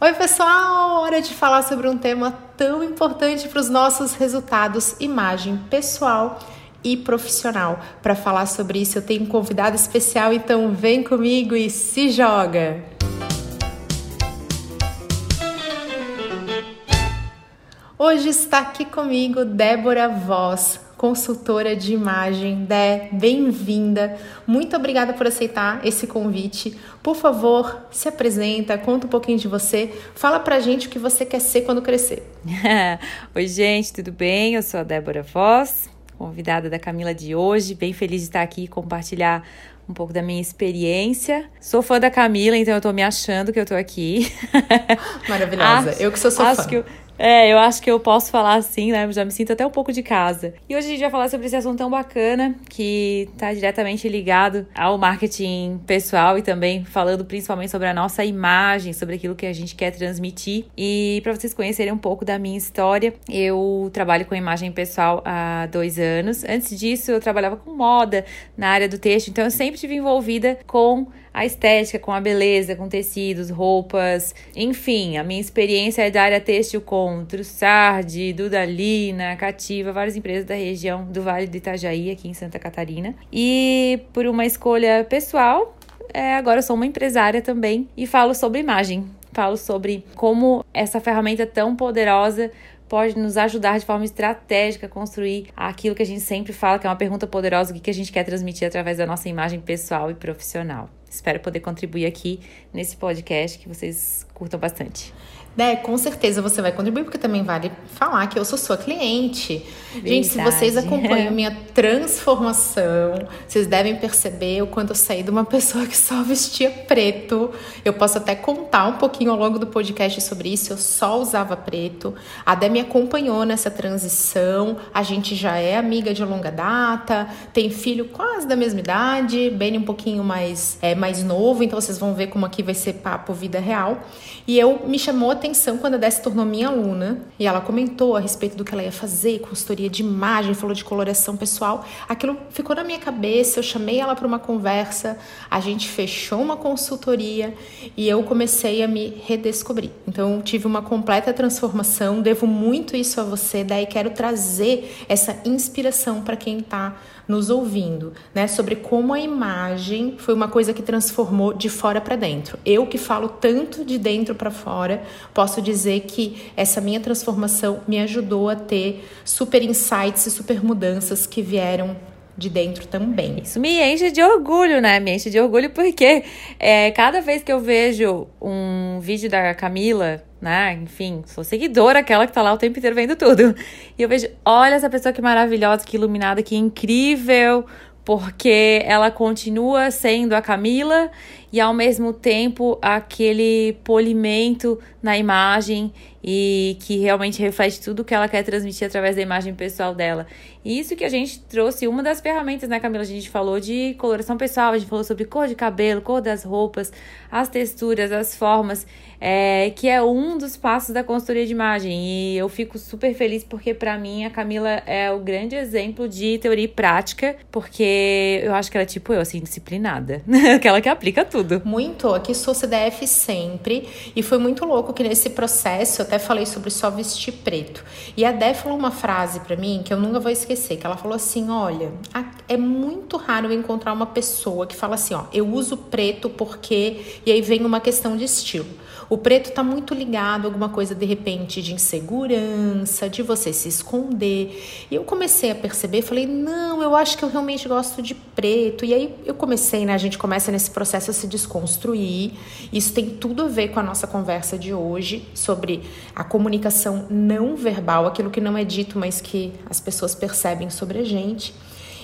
Oi, pessoal! Hora de falar sobre um tema tão importante para os nossos resultados: imagem pessoal e profissional. Para falar sobre isso, eu tenho um convidado especial, então vem comigo e se joga! Hoje está aqui comigo Débora Voss, consultora de imagem. Dé, bem-vinda. Muito obrigada por aceitar esse convite. Por favor, se apresenta, conta um pouquinho de você. Fala pra gente o que você quer ser quando crescer. Oi, gente, tudo bem? Eu sou a Débora Voss, convidada da Camila de hoje. Bem feliz de estar aqui e compartilhar um pouco da minha experiência. Sou fã da Camila, então eu tô me achando que eu tô aqui. Maravilhosa. Acho, eu que sou sua acho fã. Que eu, é, eu acho que eu posso falar assim, né? Já me sinto até um pouco de casa. E hoje a gente vai falar sobre esse assunto tão bacana que está diretamente ligado ao marketing pessoal e também falando principalmente sobre a nossa imagem, sobre aquilo que a gente quer transmitir. E para vocês conhecerem um pouco da minha história, eu trabalho com imagem pessoal há dois anos. Antes disso, eu trabalhava com moda na área do texto, então eu sempre estive envolvida com a estética, com a beleza, com tecidos, roupas, enfim, a minha experiência é da área têxtil com Trussardi, Dudalina, Cativa, várias empresas da região do Vale do Itajaí, aqui em Santa Catarina. E por uma escolha pessoal, é, agora eu sou uma empresária também e falo sobre imagem. Falo sobre como essa ferramenta tão poderosa pode nos ajudar de forma estratégica a construir aquilo que a gente sempre fala, que é uma pergunta poderosa, o que a gente quer transmitir através da nossa imagem pessoal e profissional. Espero poder contribuir aqui nesse podcast que vocês curtam bastante. Né, com certeza você vai contribuir, porque também vale falar que eu sou sua cliente. Verdade. Gente, se vocês acompanham minha transformação, vocês devem perceber o quanto eu saí de uma pessoa que só vestia preto. Eu posso até contar um pouquinho ao longo do podcast sobre isso. Eu só usava preto. A Dé me acompanhou nessa transição. A gente já é amiga de longa data, tem filho quase da mesma idade, bem um pouquinho mais, é, mais novo, então vocês vão ver como aqui vai ser papo vida real. E eu me chamou a atenção quando a Dé se tornou minha aluna e ela comentou a respeito do que ela ia fazer, consultoria de imagem, falou de coloração pessoal. Aquilo ficou na minha cabeça, eu chamei ela para uma conversa, a gente fechou uma consultoria e eu comecei a me redescobrir. Então, tive uma completa transformação, devo muito isso a você, daí quero trazer essa inspiração para quem está nos ouvindo, né, sobre como a imagem foi uma coisa que transformou de fora para dentro. Eu que falo tanto de dentro para fora, posso dizer que essa minha transformação me ajudou a ter super insights e super mudanças que vieram de dentro também. Isso me enche de orgulho, né? Me enche de orgulho porque é, cada vez que eu vejo um vídeo da Camila, né? Enfim, sou seguidora, aquela que tá lá o tempo inteiro vendo tudo. E eu vejo, olha essa pessoa que maravilhosa, que iluminada, que incrível, porque ela continua sendo a Camila e ao mesmo tempo aquele polimento na imagem e que realmente reflete tudo que ela quer transmitir através da imagem pessoal dela. E isso que a gente trouxe, uma das ferramentas, né, Camila? A gente falou de coloração pessoal, a gente falou sobre cor de cabelo, cor das roupas, as texturas, as formas, é, que é um dos passos da consultoria de imagem. E eu fico super feliz porque, para mim, a Camila é o grande exemplo de teoria e prática, porque eu acho que ela é tipo eu, assim, disciplinada. Aquela que aplica tudo. Muito, aqui sou CDF sempre. E foi muito louco que nesse processo, até falei sobre só vestir preto. E a Dé falou uma frase para mim que eu nunca vou esquecer, que ela falou assim, olha, é muito raro eu encontrar uma pessoa que fala assim, ó, eu uso preto porque... E aí vem uma questão de estilo. O preto está muito ligado a alguma coisa de repente de insegurança, de você se esconder. E eu comecei a perceber, falei, não, eu acho que eu realmente gosto de preto. E aí eu comecei, né? A gente começa nesse processo a se desconstruir. Isso tem tudo a ver com a nossa conversa de hoje sobre a comunicação não verbal, aquilo que não é dito, mas que as pessoas percebem sobre a gente.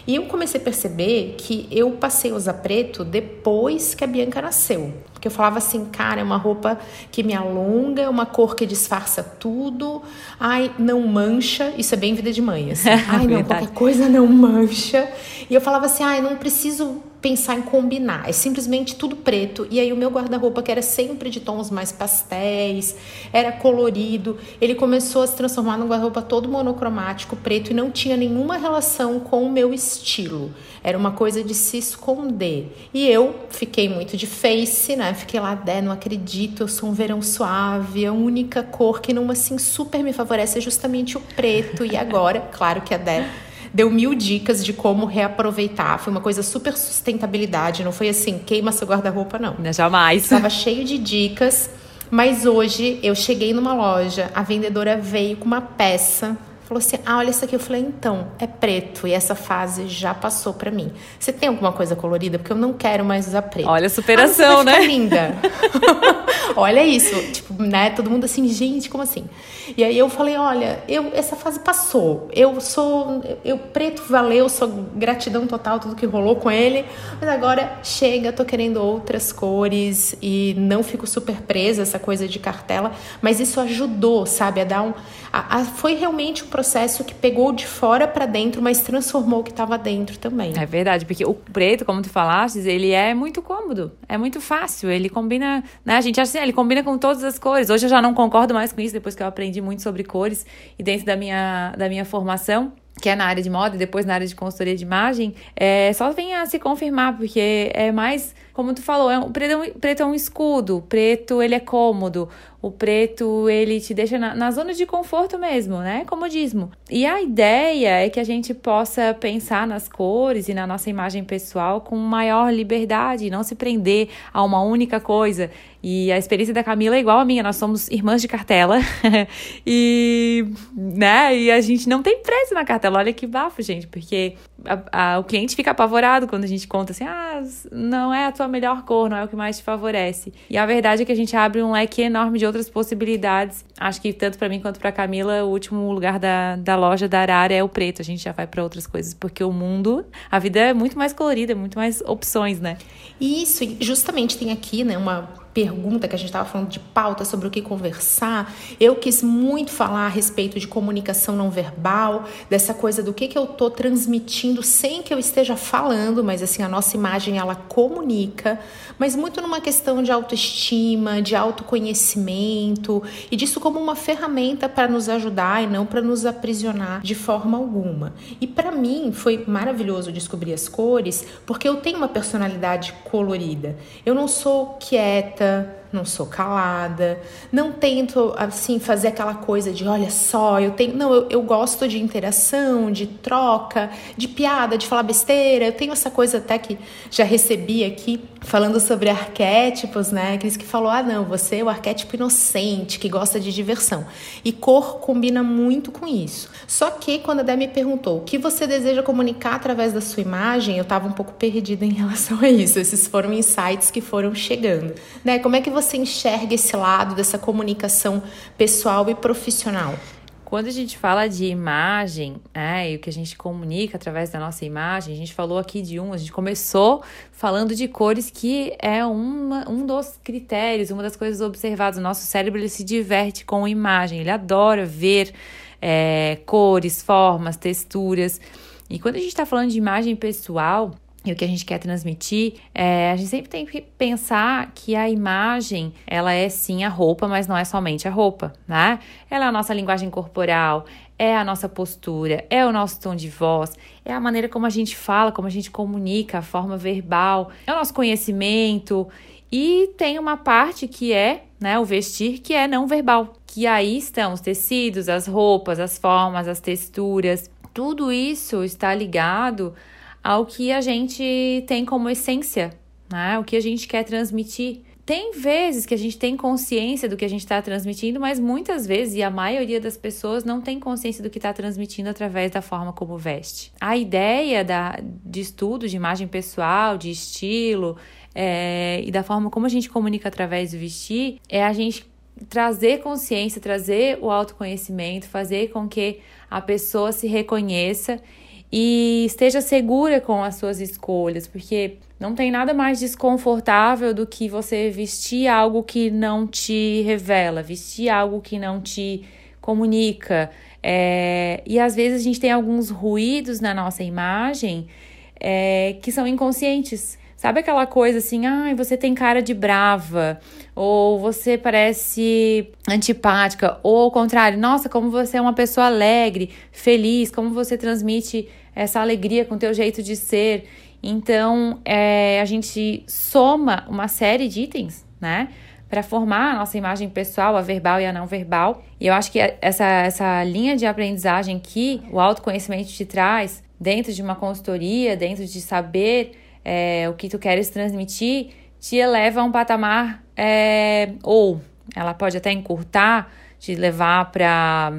E eu comecei a perceber que eu passei a usar preto depois que a Bianca nasceu. Porque eu falava assim, cara, é uma roupa que me alonga, é uma cor que disfarça tudo. Ai, não mancha. Isso é bem vida de mãe, assim. Ai, não, qualquer coisa não mancha. E eu falava assim, ai, não preciso pensar em combinar. É simplesmente tudo preto. E aí o meu guarda-roupa, que era sempre de tons mais pastéis, era colorido, ele começou a se transformar num guarda-roupa todo monocromático, preto, e não tinha nenhuma relação com o meu estilo. Era uma coisa de se esconder. E eu fiquei muito de face, né? Fiquei lá, Dé, não acredito, eu sou um verão suave, a única cor que não assim super me favorece é justamente o preto. E agora, claro que a Dé deu mil dicas de como reaproveitar. Foi uma coisa super sustentabilidade, não foi assim, queima seu guarda-roupa, não. não. Jamais. Estava cheio de dicas, mas hoje eu cheguei numa loja, a vendedora veio com uma peça falou assim: Ah, olha isso aqui. Eu falei: Então, é preto e essa fase já passou para mim. Você tem alguma coisa colorida? Porque eu não quero mais usar preto. Olha a superação, ah, né? linda. olha isso. Tipo, né? Todo mundo assim, gente, como assim? E aí eu falei: Olha, eu, essa fase passou. Eu sou. Eu, preto valeu, sou gratidão total, tudo que rolou com ele. Mas agora chega, tô querendo outras cores e não fico super presa essa coisa de cartela. Mas isso ajudou, sabe? A dar um. A, a, foi realmente um processo que pegou de fora para dentro, mas transformou o que estava dentro também. É verdade, porque o preto, como tu falaste, ele é muito cômodo, é muito fácil, ele combina, né? A gente acha assim, ele combina com todas as cores. Hoje eu já não concordo mais com isso, depois que eu aprendi muito sobre cores e dentro da minha, da minha formação que é na área de moda e depois na área de consultoria de imagem, é, só venha a se confirmar, porque é mais, como tu falou, é um, preto, é um, preto é um escudo, preto ele é cômodo, o preto ele te deixa na, na zona de conforto mesmo, né? Comodismo. E a ideia é que a gente possa pensar nas cores e na nossa imagem pessoal com maior liberdade, não se prender a uma única coisa. E a experiência da Camila é igual a minha, nós somos irmãs de cartela. e, né, e a gente não tem preço na cartela. Olha que bafo, gente, porque a, a, o cliente fica apavorado quando a gente conta assim: ah, não é a tua melhor cor, não é o que mais te favorece. E a verdade é que a gente abre um leque enorme de outras possibilidades. Acho que tanto para mim quanto para Camila, o último lugar da, da loja da Arara é o preto. A gente já vai para outras coisas, porque o mundo, a vida é muito mais colorida, muito mais opções, né? Isso, justamente tem aqui, né, uma pergunta que a gente estava falando de pauta sobre o que conversar, eu quis muito falar a respeito de comunicação não verbal, dessa coisa do que, que eu estou transmitindo sem que eu esteja falando, mas assim, a nossa imagem ela comunica, mas muito numa questão de autoestima, de autoconhecimento e disso como uma ferramenta para nos ajudar e não para nos aprisionar de forma alguma. E para mim foi maravilhoso descobrir as cores, porque eu tenho uma personalidade colorida. Eu não sou quieta, Danke. Não sou calada, não tento assim fazer aquela coisa de olha só, eu tenho, não, eu, eu gosto de interação, de troca, de piada, de falar besteira. Eu tenho essa coisa até que já recebi aqui falando sobre arquétipos, né? Cris que falou: "Ah, não, você é o arquétipo inocente, que gosta de diversão". E cor combina muito com isso. Só que quando a Dé me perguntou: "O que você deseja comunicar através da sua imagem?", eu estava um pouco perdida em relação a isso. Esses foram insights que foram chegando, né? Como é que você você enxerga esse lado dessa comunicação pessoal e profissional? Quando a gente fala de imagem, é, e o que a gente comunica através da nossa imagem, a gente falou aqui de um, a gente começou falando de cores, que é uma, um dos critérios, uma das coisas observadas. O nosso cérebro ele se diverte com imagem, ele adora ver é, cores, formas, texturas. E quando a gente está falando de imagem pessoal, e o que a gente quer transmitir, é, a gente sempre tem que pensar que a imagem, ela é sim a roupa, mas não é somente a roupa, né? Ela é a nossa linguagem corporal, é a nossa postura, é o nosso tom de voz, é a maneira como a gente fala, como a gente comunica, a forma verbal, é o nosso conhecimento. E tem uma parte que é, né, o vestir, que é não verbal, que aí estão os tecidos, as roupas, as formas, as texturas. Tudo isso está ligado ao que a gente tem como essência, né? O que a gente quer transmitir. Tem vezes que a gente tem consciência do que a gente está transmitindo, mas muitas vezes, e a maioria das pessoas não tem consciência do que está transmitindo através da forma como veste. A ideia da, de estudo de imagem pessoal, de estilo é, e da forma como a gente comunica através do vestir é a gente trazer consciência, trazer o autoconhecimento, fazer com que a pessoa se reconheça e esteja segura com as suas escolhas, porque não tem nada mais desconfortável do que você vestir algo que não te revela, vestir algo que não te comunica. É, e às vezes a gente tem alguns ruídos na nossa imagem é, que são inconscientes. Sabe aquela coisa assim, ah, você tem cara de brava, ou você parece antipática, ou ao contrário, nossa, como você é uma pessoa alegre, feliz, como você transmite essa alegria com o teu jeito de ser. Então, é, a gente soma uma série de itens, né? Para formar a nossa imagem pessoal, a verbal e a não verbal. E eu acho que essa, essa linha de aprendizagem que o autoconhecimento te traz, dentro de uma consultoria, dentro de saber é, o que tu queres transmitir, te eleva a um patamar, é, ou ela pode até encurtar, te levar para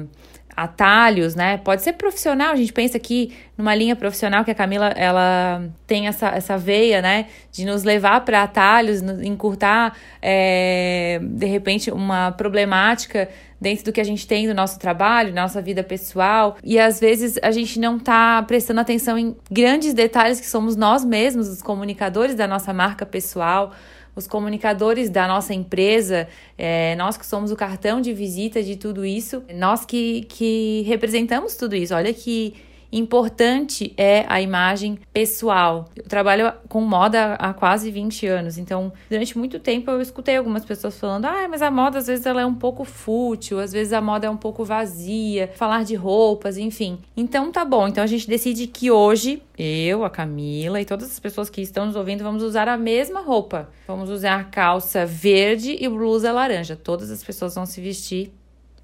atalhos, né? Pode ser profissional, a gente pensa aqui numa linha profissional que a Camila ela tem essa, essa veia, né? De nos levar para atalhos, encurtar é, de repente uma problemática dentro do que a gente tem no nosso trabalho, nossa vida pessoal. E às vezes a gente não tá prestando atenção em grandes detalhes que somos nós mesmos, os comunicadores da nossa marca pessoal os comunicadores da nossa empresa, é, nós que somos o cartão de visita de tudo isso, nós que, que representamos tudo isso. Olha que importante é a imagem pessoal. Eu trabalho com moda há quase 20 anos, então durante muito tempo eu escutei algumas pessoas falando: "Ah, mas a moda às vezes ela é um pouco fútil, às vezes a moda é um pouco vazia, falar de roupas, enfim". Então tá bom, então a gente decide que hoje eu, a Camila e todas as pessoas que estão nos ouvindo vamos usar a mesma roupa. Vamos usar calça verde e blusa laranja. Todas as pessoas vão se vestir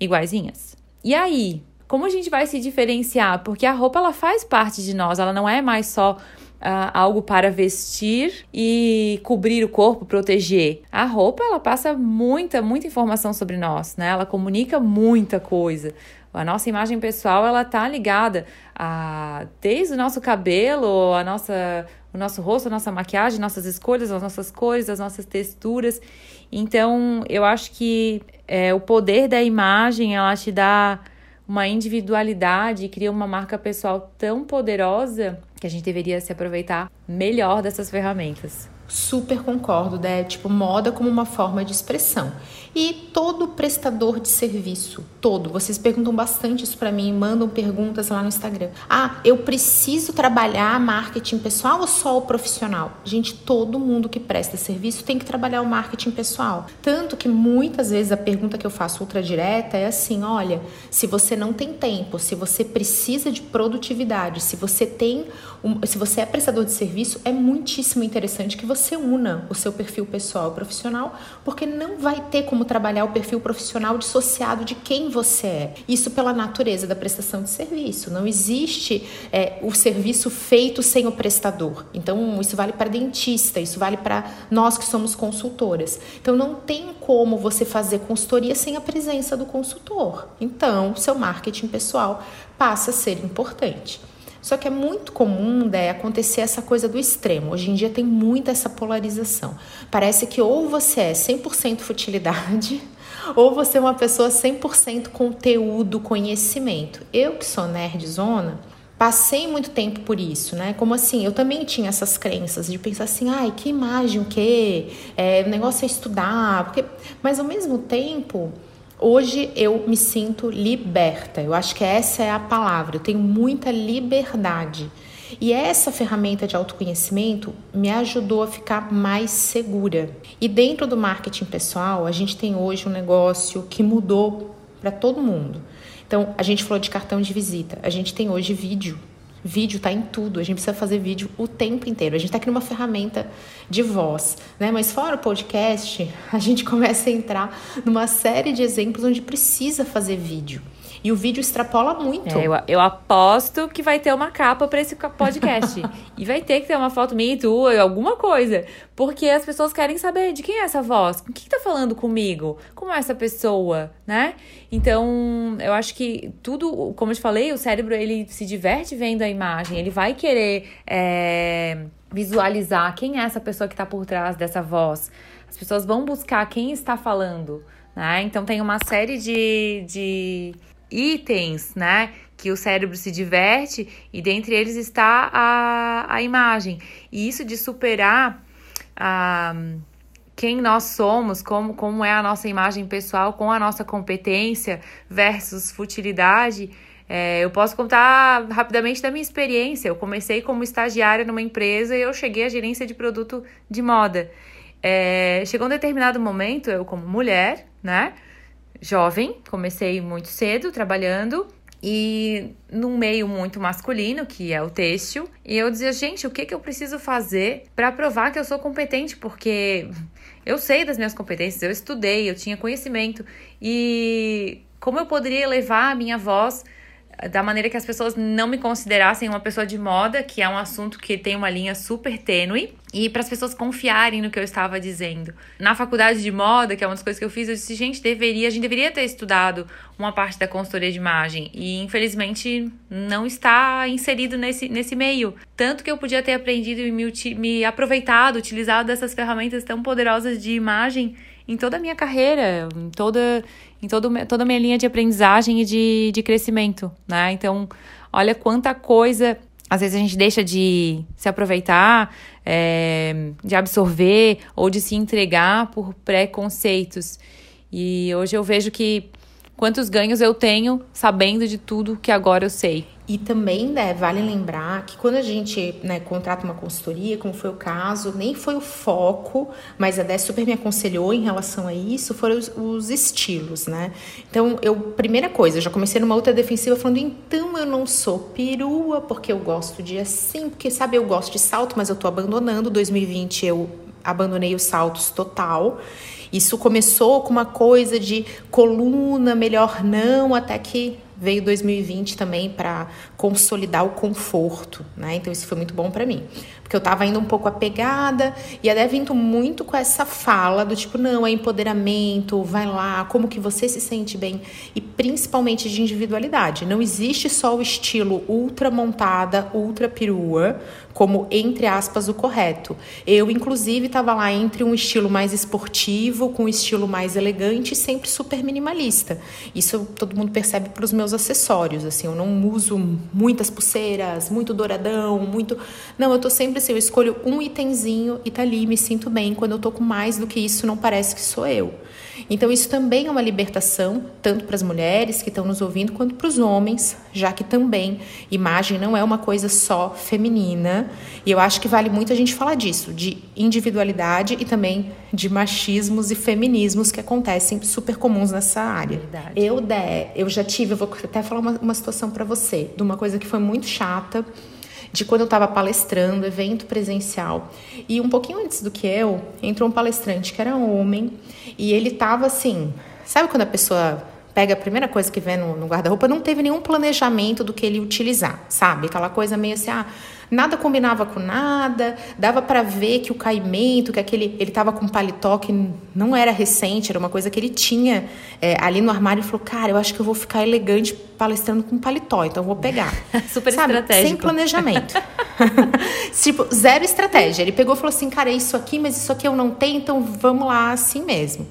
iguaizinhas. E aí, como a gente vai se diferenciar? Porque a roupa ela faz parte de nós, ela não é mais só Uh, algo para vestir e cobrir o corpo, proteger. A roupa ela passa muita, muita informação sobre nós, né? Ela comunica muita coisa. A nossa imagem pessoal ela tá ligada a desde o nosso cabelo, a nossa, o nosso rosto, a nossa maquiagem, nossas escolhas, as nossas cores, as nossas texturas. Então eu acho que é, o poder da imagem ela te dá uma individualidade e cria uma marca pessoal tão poderosa que a gente deveria se aproveitar melhor dessas ferramentas. Super concordo, né? Tipo, moda como uma forma de expressão. E todo prestador de serviço, todo, vocês perguntam bastante isso para mim, mandam perguntas lá no Instagram. Ah, eu preciso trabalhar marketing pessoal ou só o profissional? Gente, todo mundo que presta serviço tem que trabalhar o marketing pessoal. Tanto que muitas vezes a pergunta que eu faço ultra direta é assim: olha, se você não tem tempo, se você precisa de produtividade, se você tem, um, se você é prestador de serviço, é muitíssimo interessante que você una o seu perfil pessoal e profissional, porque não vai ter como como trabalhar o perfil profissional dissociado de quem você é. Isso pela natureza da prestação de serviço. Não existe é, o serviço feito sem o prestador. Então, isso vale para dentista, isso vale para nós que somos consultoras. Então, não tem como você fazer consultoria sem a presença do consultor. Então, seu marketing pessoal passa a ser importante. Só que é muito comum né, acontecer essa coisa do extremo. Hoje em dia tem muita essa polarização. Parece que ou você é 100% futilidade, ou você é uma pessoa 100% conteúdo, conhecimento. Eu que sou nerdzona, passei muito tempo por isso, né? Como assim, eu também tinha essas crenças de pensar assim, ai, que imagem, o quê? É, o negócio é estudar, porque... mas ao mesmo tempo Hoje eu me sinto liberta. Eu acho que essa é a palavra. Eu tenho muita liberdade. E essa ferramenta de autoconhecimento me ajudou a ficar mais segura. E dentro do marketing pessoal, a gente tem hoje um negócio que mudou para todo mundo. Então, a gente falou de cartão de visita. A gente tem hoje vídeo Vídeo está em tudo, a gente precisa fazer vídeo o tempo inteiro. A gente está aqui numa ferramenta de voz, né? Mas fora o podcast, a gente começa a entrar numa série de exemplos onde precisa fazer vídeo. E o vídeo extrapola muito. É, eu, eu, aposto que vai ter uma capa para esse podcast. e vai ter que ter uma foto minha e tua, alguma coisa. Porque as pessoas querem saber de quem é essa voz, o que, que tá falando comigo, como é essa pessoa, né? Então, eu acho que tudo, como eu te falei, o cérebro ele se diverte vendo a imagem, ele vai querer é, visualizar quem é essa pessoa que tá por trás dessa voz. As pessoas vão buscar quem está falando. Né? Então tem uma série de, de itens, né? Que o cérebro se diverte e dentre eles está a, a imagem. E isso de superar a, quem nós somos, como, como é a nossa imagem pessoal com a nossa competência versus futilidade, É, eu posso contar rapidamente da minha experiência. Eu comecei como estagiária numa empresa e eu cheguei à gerência de produto de moda. É, chegou um determinado momento, eu como mulher, né, jovem, comecei muito cedo trabalhando e num meio muito masculino, que é o têxtil, e eu dizia, gente, o que, que eu preciso fazer para provar que eu sou competente? Porque eu sei das minhas competências, eu estudei, eu tinha conhecimento, e como eu poderia levar a minha voz da maneira que as pessoas não me considerassem uma pessoa de moda, que é um assunto que tem uma linha super tênue, e para as pessoas confiarem no que eu estava dizendo. Na faculdade de moda, que é uma das coisas que eu fiz, eu disse, gente, deveria, a gente deveria ter estudado uma parte da consultoria de imagem, e infelizmente não está inserido nesse, nesse meio. Tanto que eu podia ter aprendido e me, me aproveitado, utilizado dessas ferramentas tão poderosas de imagem em toda a minha carreira, em toda, em todo, toda a minha linha de aprendizagem e de, de crescimento, né? Então, olha quanta coisa às vezes a gente deixa de se aproveitar, é, de absorver ou de se entregar por preconceitos. E hoje eu vejo que quantos ganhos eu tenho sabendo de tudo que agora eu sei. E também né, vale lembrar que quando a gente né, contrata uma consultoria, como foi o caso, nem foi o foco, mas a Dé super me aconselhou em relação a isso, foram os, os, estilos, né? Então, eu, primeira coisa, já comecei numa outra defensiva falando, então eu não sou perua, porque eu gosto de assim, porque sabe, eu gosto de salto, mas eu tô abandonando. 2020 eu abandonei os saltos total. Isso começou com uma coisa de coluna, melhor não, até que veio 2020 também para consolidar o conforto, né? Então isso foi muito bom para mim, porque eu estava indo um pouco apegada e até vindo muito com essa fala do tipo, não, é empoderamento, vai lá, como que você se sente bem e principalmente de individualidade. Não existe só o estilo ultra montada, ultra perua, como entre aspas o correto. Eu inclusive estava lá entre um estilo mais esportivo com um estilo mais elegante, sempre super minimalista. Isso todo mundo percebe para os meus acessórios, assim, eu não uso muitas pulseiras, muito douradão, muito, não, eu tô sempre eu escolho um itemzinho e tá ali, me sinto bem. Quando eu tô com mais do que isso, não parece que sou eu. Então, isso também é uma libertação, tanto para as mulheres que estão nos ouvindo, quanto para os homens, já que também imagem não é uma coisa só feminina. E eu acho que vale muito a gente falar disso, de individualidade e também de machismos e feminismos que acontecem super comuns nessa área. Verdade. Eu, de, eu já tive, eu vou até falar uma, uma situação para você, de uma coisa que foi muito chata de quando eu estava palestrando, evento presencial. E um pouquinho antes do que eu, entrou um palestrante que era homem e ele estava assim, sabe quando a pessoa pega a primeira coisa que vê no, no guarda-roupa, não teve nenhum planejamento do que ele utilizar, sabe? Aquela coisa meio assim, ah, nada combinava com nada, dava para ver que o caimento, que aquele, ele tava com um paletó que não era recente, era uma coisa que ele tinha é, ali no armário e falou, cara, eu acho que eu vou ficar elegante palestrando com paletó, então eu vou pegar. Super Sabe? estratégico. Sem planejamento. tipo, zero estratégia. Ele pegou e falou assim, cara, é isso aqui, mas isso aqui eu não tenho, então vamos lá assim mesmo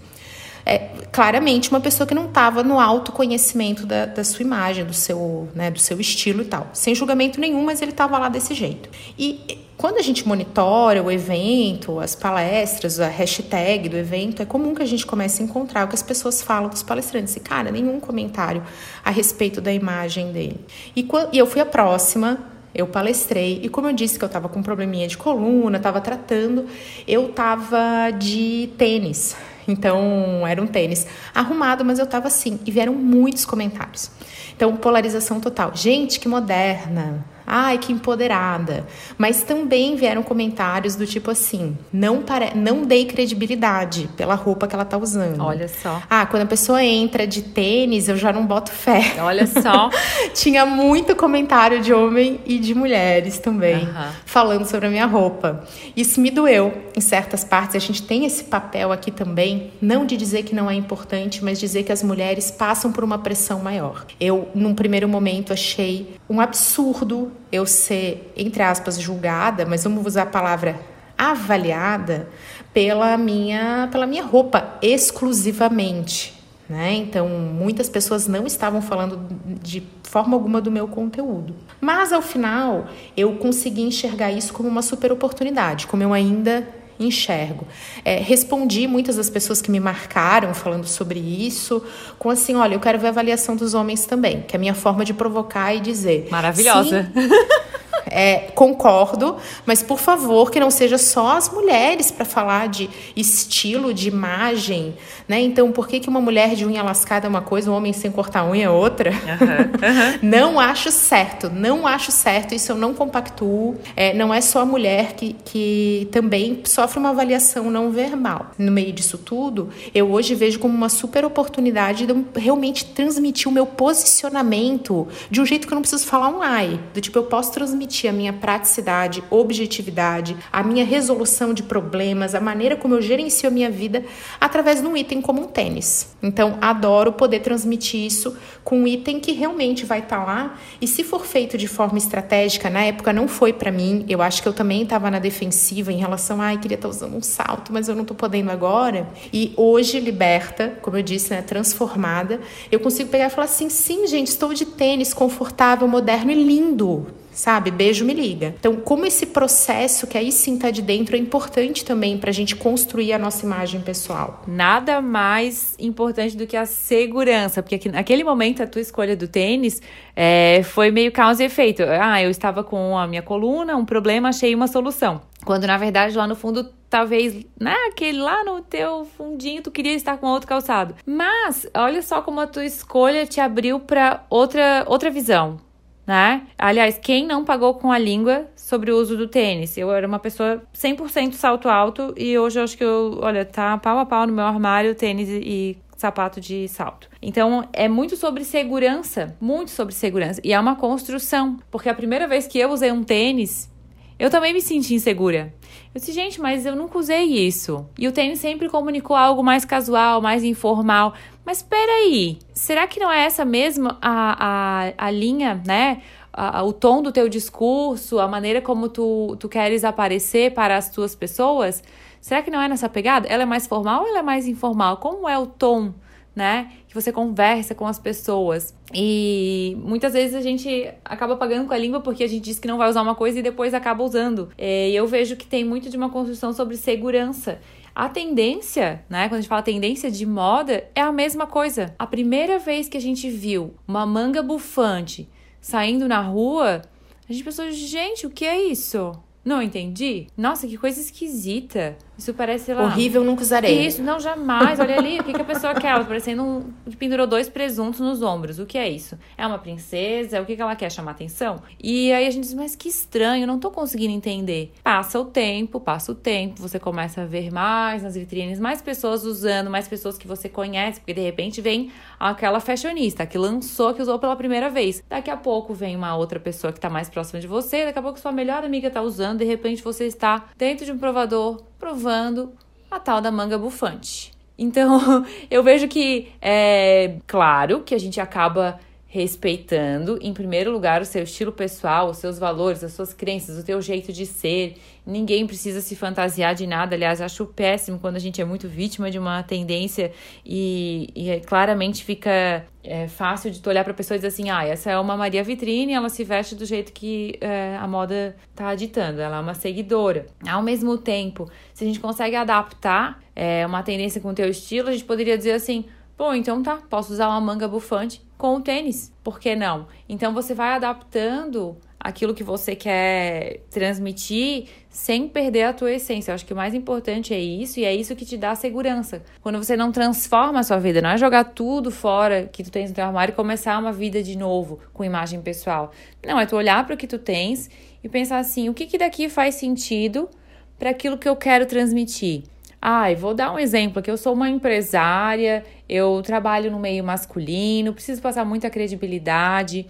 é, claramente uma pessoa que não estava no autoconhecimento da, da sua imagem, do seu, né, do seu estilo e tal. Sem julgamento nenhum, mas ele estava lá desse jeito. E quando a gente monitora o evento, as palestras, a hashtag do evento, é comum que a gente comece a encontrar o que as pessoas falam dos palestrantes. E, cara, nenhum comentário a respeito da imagem dele. E, e eu fui a próxima, eu palestrei e como eu disse que eu estava com um probleminha de coluna, estava tratando, eu estava de tênis. Então, era um tênis arrumado, mas eu tava assim. E vieram muitos comentários. Então, polarização total. Gente, que moderna ai, que empoderada. Mas também vieram comentários do tipo assim: não, pare... não dei credibilidade pela roupa que ela tá usando. Olha só. Ah, quando a pessoa entra de tênis, eu já não boto fé. Olha só. Tinha muito comentário de homem e de mulheres também, falando sobre a minha roupa. Isso me doeu em certas partes. A gente tem esse papel aqui também, não de dizer que não é importante, mas dizer que as mulheres passam por uma pressão maior. Eu, num primeiro momento, achei um absurdo eu ser, entre aspas, julgada, mas vamos usar a palavra avaliada pela minha, pela minha roupa exclusivamente. Né? Então, muitas pessoas não estavam falando de forma alguma do meu conteúdo. Mas, ao final, eu consegui enxergar isso como uma super oportunidade, como eu ainda enxergo. É, respondi muitas das pessoas que me marcaram falando sobre isso, com assim: olha, eu quero ver a avaliação dos homens também, que é a minha forma de provocar e dizer. Maravilhosa. É, concordo, mas por favor que não seja só as mulheres para falar de estilo, de imagem, né? Então, por que, que uma mulher de unha lascada é uma coisa, um homem sem cortar unha é outra? Uhum, uhum. não acho certo, não acho certo, isso eu não compactuo. É, não é só a mulher que, que também sofre uma avaliação não verbal. No meio disso tudo, eu hoje vejo como uma super oportunidade de eu realmente transmitir o meu posicionamento de um jeito que eu não preciso falar um ai. Do tipo, eu posso transmitir a minha praticidade, objetividade, a minha resolução de problemas, a maneira como eu gerencio a minha vida através de um item como um tênis. Então, adoro poder transmitir isso com um item que realmente vai estar tá lá. E se for feito de forma estratégica, na época não foi para mim. Eu acho que eu também estava na defensiva em relação ai, queria estar tá usando um salto, mas eu não estou podendo agora. E hoje, liberta, como eu disse, né, transformada, eu consigo pegar e falar assim: sim, gente, estou de tênis confortável, moderno e lindo sabe? Beijo, me liga. Então, como esse processo que aí sim tá de dentro é importante também para a gente construir a nossa imagem pessoal. Nada mais importante do que a segurança, porque naquele momento a tua escolha do tênis é, foi meio causa e efeito. Ah, eu estava com a minha coluna, um problema, achei uma solução. Quando na verdade lá no fundo talvez, né, aquele lá no teu fundinho tu queria estar com outro calçado. Mas olha só como a tua escolha te abriu para outra outra visão né? Aliás, quem não pagou com a língua sobre o uso do tênis? Eu era uma pessoa 100% salto alto e hoje eu acho que eu, olha, tá pau a pau no meu armário tênis e sapato de salto. Então é muito sobre segurança, muito sobre segurança. E é uma construção, porque a primeira vez que eu usei um tênis, eu também me senti insegura. Eu disse, gente, mas eu nunca usei isso. E o tênis sempre comunicou algo mais casual, mais informal. Mas espera aí, será que não é essa mesmo a, a, a linha, né? A, o tom do teu discurso, a maneira como tu, tu queres aparecer para as tuas pessoas? Será que não é nessa pegada? Ela é mais formal ou ela é mais informal? Como é o tom né? Que você conversa com as pessoas. E muitas vezes a gente acaba pagando com a língua porque a gente diz que não vai usar uma coisa e depois acaba usando. É, e eu vejo que tem muito de uma construção sobre segurança. A tendência, né? Quando a gente fala tendência de moda, é a mesma coisa. A primeira vez que a gente viu uma manga bufante saindo na rua, a gente pensou, gente, o que é isso? Não entendi? Nossa, que coisa esquisita. Isso parece, lá. Horrível, nunca usarei. Isso, não, jamais. Olha ali, o que, que a pessoa quer? Ela tá parecendo um. pendurou dois presuntos nos ombros. O que é isso? É uma princesa? O que, que ela quer? Chamar atenção? E aí a gente diz, mas que estranho, não tô conseguindo entender. Passa o tempo, passa o tempo, você começa a ver mais nas vitrines, mais pessoas usando, mais pessoas que você conhece, porque de repente vem aquela fashionista que lançou, que usou pela primeira vez. Daqui a pouco vem uma outra pessoa que tá mais próxima de você, daqui a pouco sua melhor amiga tá usando, de repente você está dentro de um provador provando a tal da manga bufante. Então, eu vejo que é claro que a gente acaba respeitando, em primeiro lugar, o seu estilo pessoal, os seus valores, as suas crenças, o teu jeito de ser. Ninguém precisa se fantasiar de nada. Aliás, acho péssimo quando a gente é muito vítima de uma tendência e, e é, claramente fica é, fácil de tu olhar para pessoa e dizer assim: ah, essa é uma Maria Vitrine, ela se veste do jeito que é, a moda tá ditando, ela é uma seguidora. Ao mesmo tempo, se a gente consegue adaptar é, uma tendência com o teu estilo, a gente poderia dizer assim Bom, então tá, posso usar uma manga bufante com o tênis, por que não? Então você vai adaptando aquilo que você quer transmitir sem perder a tua essência. Eu acho que o mais importante é isso e é isso que te dá segurança. Quando você não transforma a sua vida, não é jogar tudo fora que tu tens no teu armário e começar uma vida de novo com imagem pessoal. Não, é tu olhar para o que tu tens e pensar assim, o que que daqui faz sentido para aquilo que eu quero transmitir? Ai, vou dar um exemplo aqui. Eu sou uma empresária, eu trabalho no meio masculino, preciso passar muita credibilidade.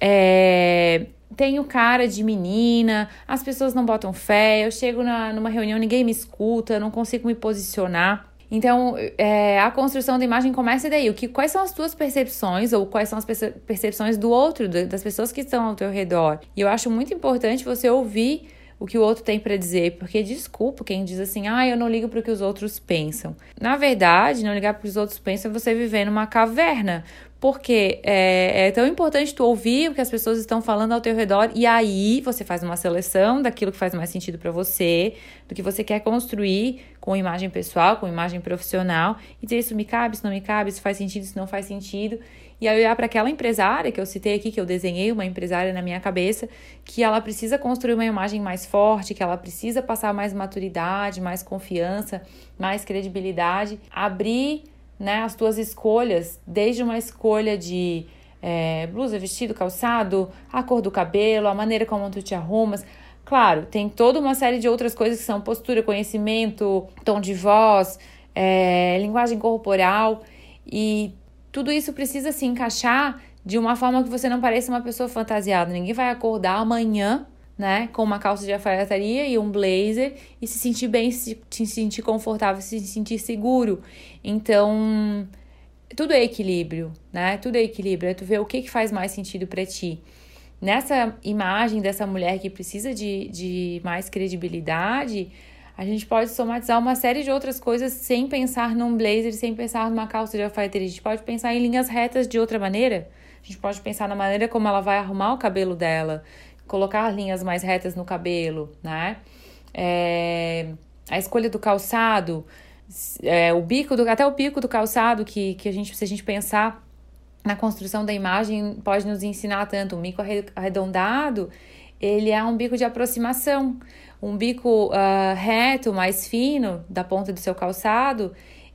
É, tenho cara de menina, as pessoas não botam fé, eu chego na, numa reunião, ninguém me escuta, não consigo me posicionar. Então, é, a construção da imagem começa daí. O que, quais são as tuas percepções ou quais são as percepções do outro, das pessoas que estão ao teu redor? E eu acho muito importante você ouvir o que o outro tem para dizer, porque desculpa quem diz assim, ah, eu não ligo para o que os outros pensam. Na verdade, não ligar para o que os outros pensam é você viver numa caverna, porque é, é, tão importante tu ouvir o que as pessoas estão falando ao teu redor e aí você faz uma seleção daquilo que faz mais sentido para você, do que você quer construir com imagem pessoal, com imagem profissional e dizer isso me cabe, isso não me cabe, isso faz sentido, isso não faz sentido. E aí olhar para aquela empresária que eu citei aqui, que eu desenhei uma empresária na minha cabeça, que ela precisa construir uma imagem mais forte, que ela precisa passar mais maturidade, mais confiança, mais credibilidade, abrir né, as tuas escolhas, desde uma escolha de é, blusa, vestido, calçado, a cor do cabelo, a maneira como tu te arrumas. Claro, tem toda uma série de outras coisas que são postura, conhecimento, tom de voz, é, linguagem corporal e tudo isso precisa se encaixar de uma forma que você não pareça uma pessoa fantasiada. Ninguém vai acordar amanhã, né, com uma calça de alfaiataria e um blazer e se sentir bem, se, se sentir confortável, se sentir seguro. Então, tudo é equilíbrio, né? Tudo é equilíbrio. É tu ver o que, que faz mais sentido para ti. Nessa imagem dessa mulher que precisa de, de mais credibilidade, a gente pode somatizar uma série de outras coisas sem pensar num blazer, sem pensar numa calça de alfaiataria. A gente pode pensar em linhas retas de outra maneira. A gente pode pensar na maneira como ela vai arrumar o cabelo dela, colocar linhas mais retas no cabelo, né? É, a escolha do calçado, é, o bico do, até o bico do calçado que, que a gente, se a gente pensar na construção da imagem, pode nos ensinar tanto. Um bico arredondado, ele é um bico de aproximação um bico uh, reto, mais fino, da ponta do seu calçado,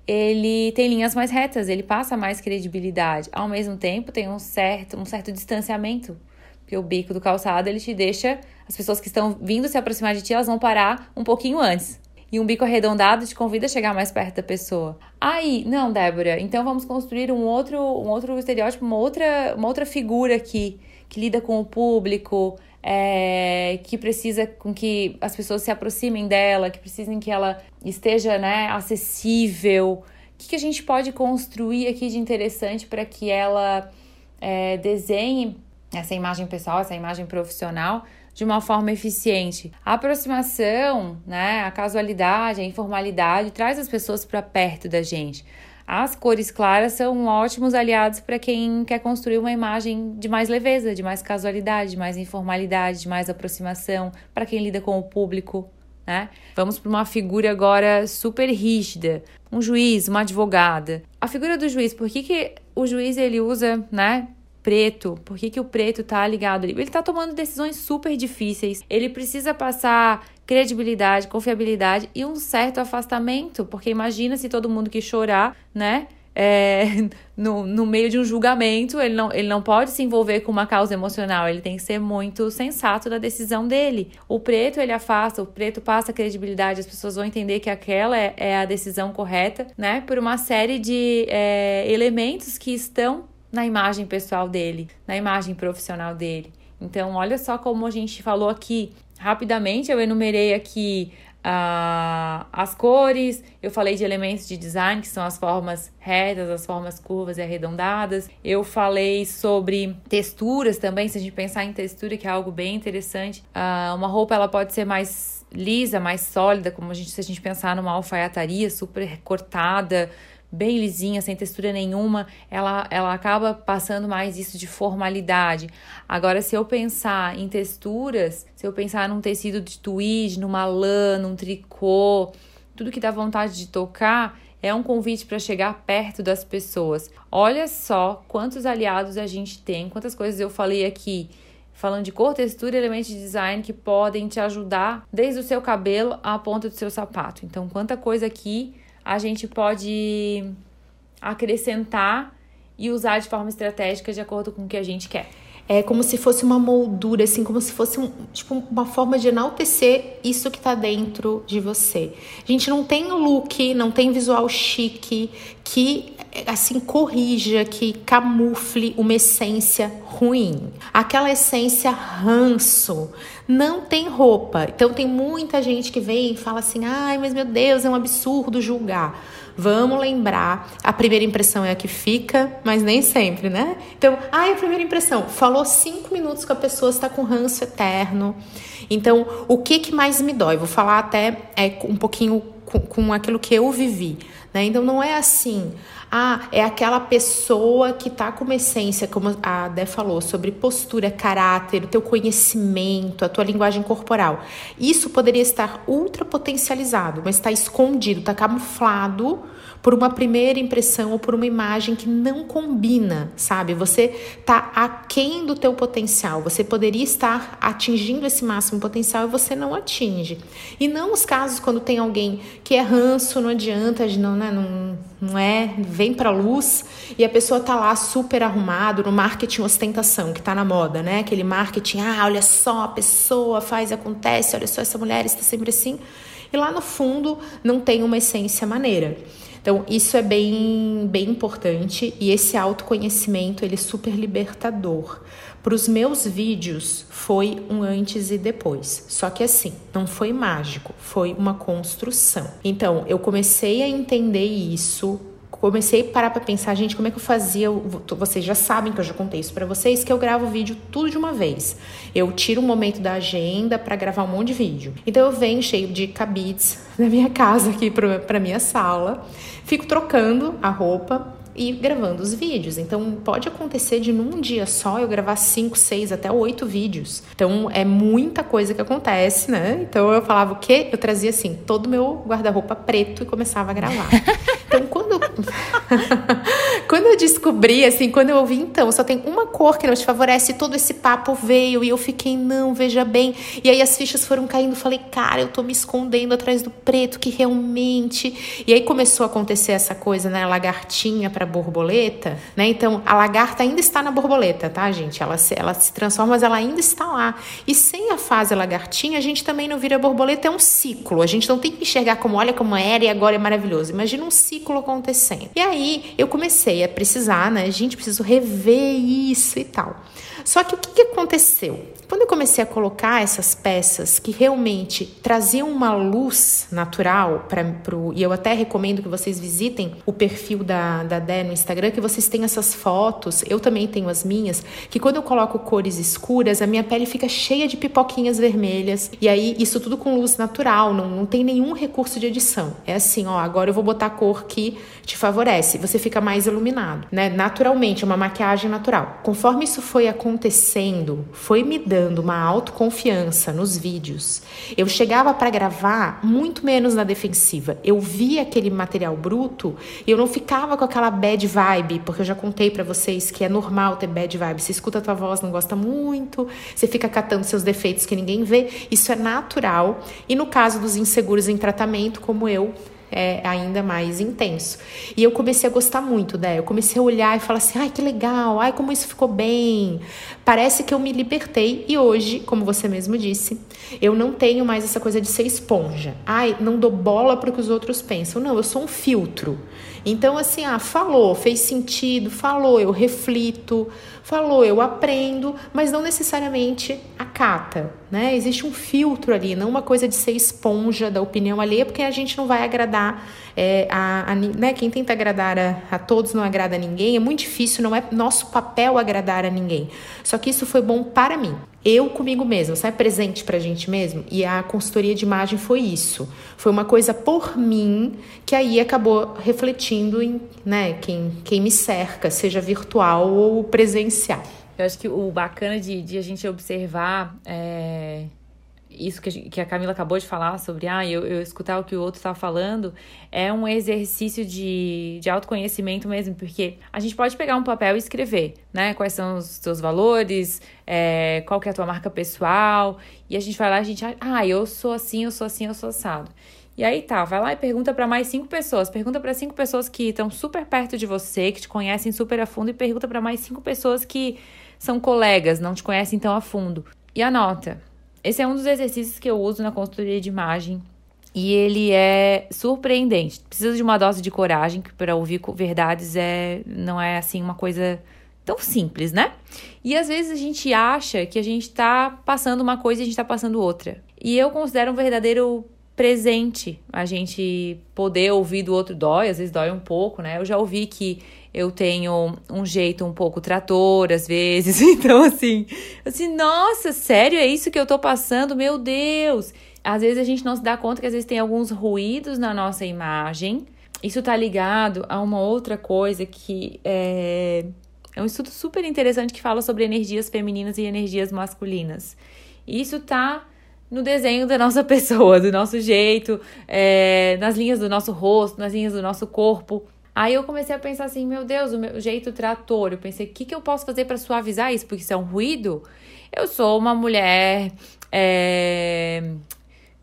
ele tem linhas mais retas, ele passa mais credibilidade. Ao mesmo tempo, tem um certo, um certo distanciamento, porque o bico do calçado ele te deixa as pessoas que estão vindo se aproximar de ti, elas vão parar um pouquinho antes. E um bico arredondado te convida a chegar mais perto da pessoa. Aí, não, Débora, então vamos construir um outro, um outro estereótipo, uma outra, uma outra figura aqui que lida com o público, é, que precisa com que as pessoas se aproximem dela, que precisem que ela esteja né, acessível. O que, que a gente pode construir aqui de interessante para que ela é, desenhe essa imagem pessoal, essa imagem profissional de uma forma eficiente. A aproximação, né, a casualidade, a informalidade traz as pessoas para perto da gente. As cores claras são ótimos aliados para quem quer construir uma imagem de mais leveza, de mais casualidade, de mais informalidade, de mais aproximação, para quem lida com o público. Né? Vamos para uma figura agora super rígida, um juiz, uma advogada. A figura do juiz, por que, que o juiz ele usa, né, preto? Por que, que o preto tá ligado ali? Ele tá tomando decisões super difíceis. Ele precisa passar credibilidade, confiabilidade e um certo afastamento, porque imagina se todo mundo que chorar, né? É, no, no meio de um julgamento, ele não, ele não pode se envolver com uma causa emocional, ele tem que ser muito sensato da decisão dele. O preto ele afasta, o preto passa credibilidade, as pessoas vão entender que aquela é, é a decisão correta, né? Por uma série de é, elementos que estão na imagem pessoal dele, na imagem profissional dele. Então, olha só como a gente falou aqui Rapidamente eu enumerei aqui uh, as cores, eu falei de elementos de design, que são as formas retas, as formas curvas e arredondadas. Eu falei sobre texturas também, se a gente pensar em textura, que é algo bem interessante. Uh, uma roupa ela pode ser mais lisa, mais sólida, como a gente, se a gente pensar numa alfaiataria super cortada, bem lisinha, sem textura nenhuma, ela, ela acaba passando mais isso de formalidade. Agora, se eu pensar em texturas, se eu pensar num tecido de tweed, numa lã, num tricô, tudo que dá vontade de tocar, é um convite para chegar perto das pessoas. Olha só quantos aliados a gente tem, quantas coisas eu falei aqui falando de cor, textura e elementos de design que podem te ajudar desde o seu cabelo à ponta do seu sapato. Então, quanta coisa aqui a gente pode acrescentar e usar de forma estratégica de acordo com o que a gente quer. É como se fosse uma moldura, assim, como se fosse um, tipo, uma forma de enaltecer isso que tá dentro de você. A gente não tem look, não tem visual chique que assim corrija, que camufle uma essência ruim. Aquela essência ranço não tem roupa. Então tem muita gente que vem e fala assim: "Ai, mas meu Deus, é um absurdo julgar". Vamos lembrar, a primeira impressão é a que fica, mas nem sempre, né? Então, ai, a primeira impressão, falou cinco minutos com a pessoa, está com ranço eterno. Então, o que, que mais me dói? Vou falar até é, um pouquinho com, com aquilo que eu vivi. Né? Então, não é assim, ah, é aquela pessoa que tá com uma essência, como a Dé falou, sobre postura, caráter, o teu conhecimento, a tua linguagem corporal. Isso poderia estar ultra potencializado, mas está escondido, está camuflado por uma primeira impressão ou por uma imagem que não combina, sabe? Você tá aquém do teu potencial. Você poderia estar atingindo esse máximo potencial e você não atinge. E não os casos quando tem alguém que é ranço, não adianta, não, né? não, não é, vem pra luz e a pessoa tá lá super arrumado no marketing ostentação, que tá na moda, né? Aquele marketing, ah, olha só, a pessoa faz, acontece, olha só, essa mulher está sempre assim. E lá no fundo não tem uma essência maneira. Então, isso é bem, bem importante e esse autoconhecimento ele é super libertador. Para os meus vídeos foi um antes e depois. Só que assim, não foi mágico, foi uma construção. Então, eu comecei a entender isso comecei a parar para pensar, gente, como é que eu fazia? Vocês já sabem que eu já contei isso para vocês, que eu gravo vídeo tudo de uma vez. Eu tiro um momento da agenda para gravar um monte de vídeo. Então eu venho cheio de cabides na minha casa aqui para minha sala, fico trocando a roupa e gravando os vídeos. Então pode acontecer de num dia só eu gravar cinco, seis, até oito vídeos. Então é muita coisa que acontece, né? Então eu falava o quê? Eu trazia assim todo o meu guarda-roupa preto e começava a gravar. Então quando 哈哈哈。Quando eu descobri assim, quando eu ouvi então, só tem uma cor que não te favorece, todo esse papo veio e eu fiquei não, veja bem. E aí as fichas foram caindo, falei, cara, eu tô me escondendo atrás do preto que realmente. E aí começou a acontecer essa coisa, né, lagartinha para borboleta, né? Então a lagarta ainda está na borboleta, tá, gente? Ela se, ela se transforma, mas ela ainda está lá. E sem a fase lagartinha, a gente também não vira borboleta, é um ciclo. A gente não tem que enxergar como olha como era e agora é maravilhoso. Imagina um ciclo acontecendo. E aí eu comecei a precisar, né? Gente, preciso rever isso e tal. Só que o que, que aconteceu? Quando eu comecei a colocar essas peças que realmente traziam uma luz natural para pro e eu até recomendo que vocês visitem o perfil da da Dé no Instagram, que vocês têm essas fotos, eu também tenho as minhas, que quando eu coloco cores escuras, a minha pele fica cheia de pipoquinhas vermelhas. E aí isso tudo com luz natural, não, não tem nenhum recurso de edição. É assim, ó, agora eu vou botar a cor que te favorece, você fica mais iluminado, né? Naturalmente, é uma maquiagem natural. Conforme isso foi acontecendo, foi me dando dando uma autoconfiança nos vídeos, eu chegava para gravar muito menos na defensiva. Eu via aquele material bruto e eu não ficava com aquela bad vibe, porque eu já contei para vocês que é normal ter bad vibe. Você escuta a tua voz, não gosta muito, você fica catando seus defeitos que ninguém vê. Isso é natural. E no caso dos inseguros em tratamento, como eu, é ainda mais intenso. E eu comecei a gostar muito, né? Eu comecei a olhar e falar assim: ai, que legal, ai, como isso ficou bem. Parece que eu me libertei e hoje, como você mesmo disse, eu não tenho mais essa coisa de ser esponja. Ai, não dou bola para o que os outros pensam. Não, eu sou um filtro. Então, assim, ah, falou, fez sentido, falou, eu reflito, falou, eu aprendo, mas não necessariamente acata, né? Existe um filtro ali, não uma coisa de ser esponja da opinião alheia, porque a gente não vai agradar é, a, a, né? Quem tenta agradar a, a todos não agrada a ninguém, é muito difícil, não é nosso papel agradar a ninguém. Só que isso foi bom para mim eu comigo mesmo, sabe, presente pra gente mesmo. E a consultoria de imagem foi isso. Foi uma coisa por mim que aí acabou refletindo em, né, quem, quem me cerca, seja virtual ou presencial. Eu acho que o bacana de, de a gente observar é, isso que, que a Camila acabou de falar sobre ah, eu, eu escutar o que o outro está falando, é um exercício de, de autoconhecimento mesmo, porque a gente pode pegar um papel e escrever, né? Quais são os seus valores, é, qual que é a tua marca pessoal, e a gente vai lá, a gente, ah, eu sou assim, eu sou assim, eu sou assado. E aí tá, vai lá e pergunta para mais cinco pessoas. Pergunta para cinco pessoas que estão super perto de você, que te conhecem super a fundo, e pergunta para mais cinco pessoas que são colegas, não te conhecem tão a fundo. E anota. Esse é um dos exercícios que eu uso na consultoria de imagem e ele é surpreendente. Precisa de uma dose de coragem, que para ouvir verdades é não é assim uma coisa tão simples, né? E às vezes a gente acha que a gente tá passando uma coisa e a gente tá passando outra. E eu considero um verdadeiro presente a gente poder ouvir do outro dói, às vezes dói um pouco, né? Eu já ouvi que eu tenho um jeito um pouco trator, às vezes. Então, assim, assim, nossa, sério, é isso que eu tô passando? Meu Deus! Às vezes a gente não se dá conta que às vezes tem alguns ruídos na nossa imagem. Isso tá ligado a uma outra coisa que é, é um estudo super interessante que fala sobre energias femininas e energias masculinas. Isso tá no desenho da nossa pessoa, do nosso jeito, é, nas linhas do nosso rosto, nas linhas do nosso corpo. Aí eu comecei a pensar assim, meu Deus, o meu jeito trator. Eu pensei, o que, que eu posso fazer para suavizar isso? Porque isso é um ruído. Eu sou uma mulher. É...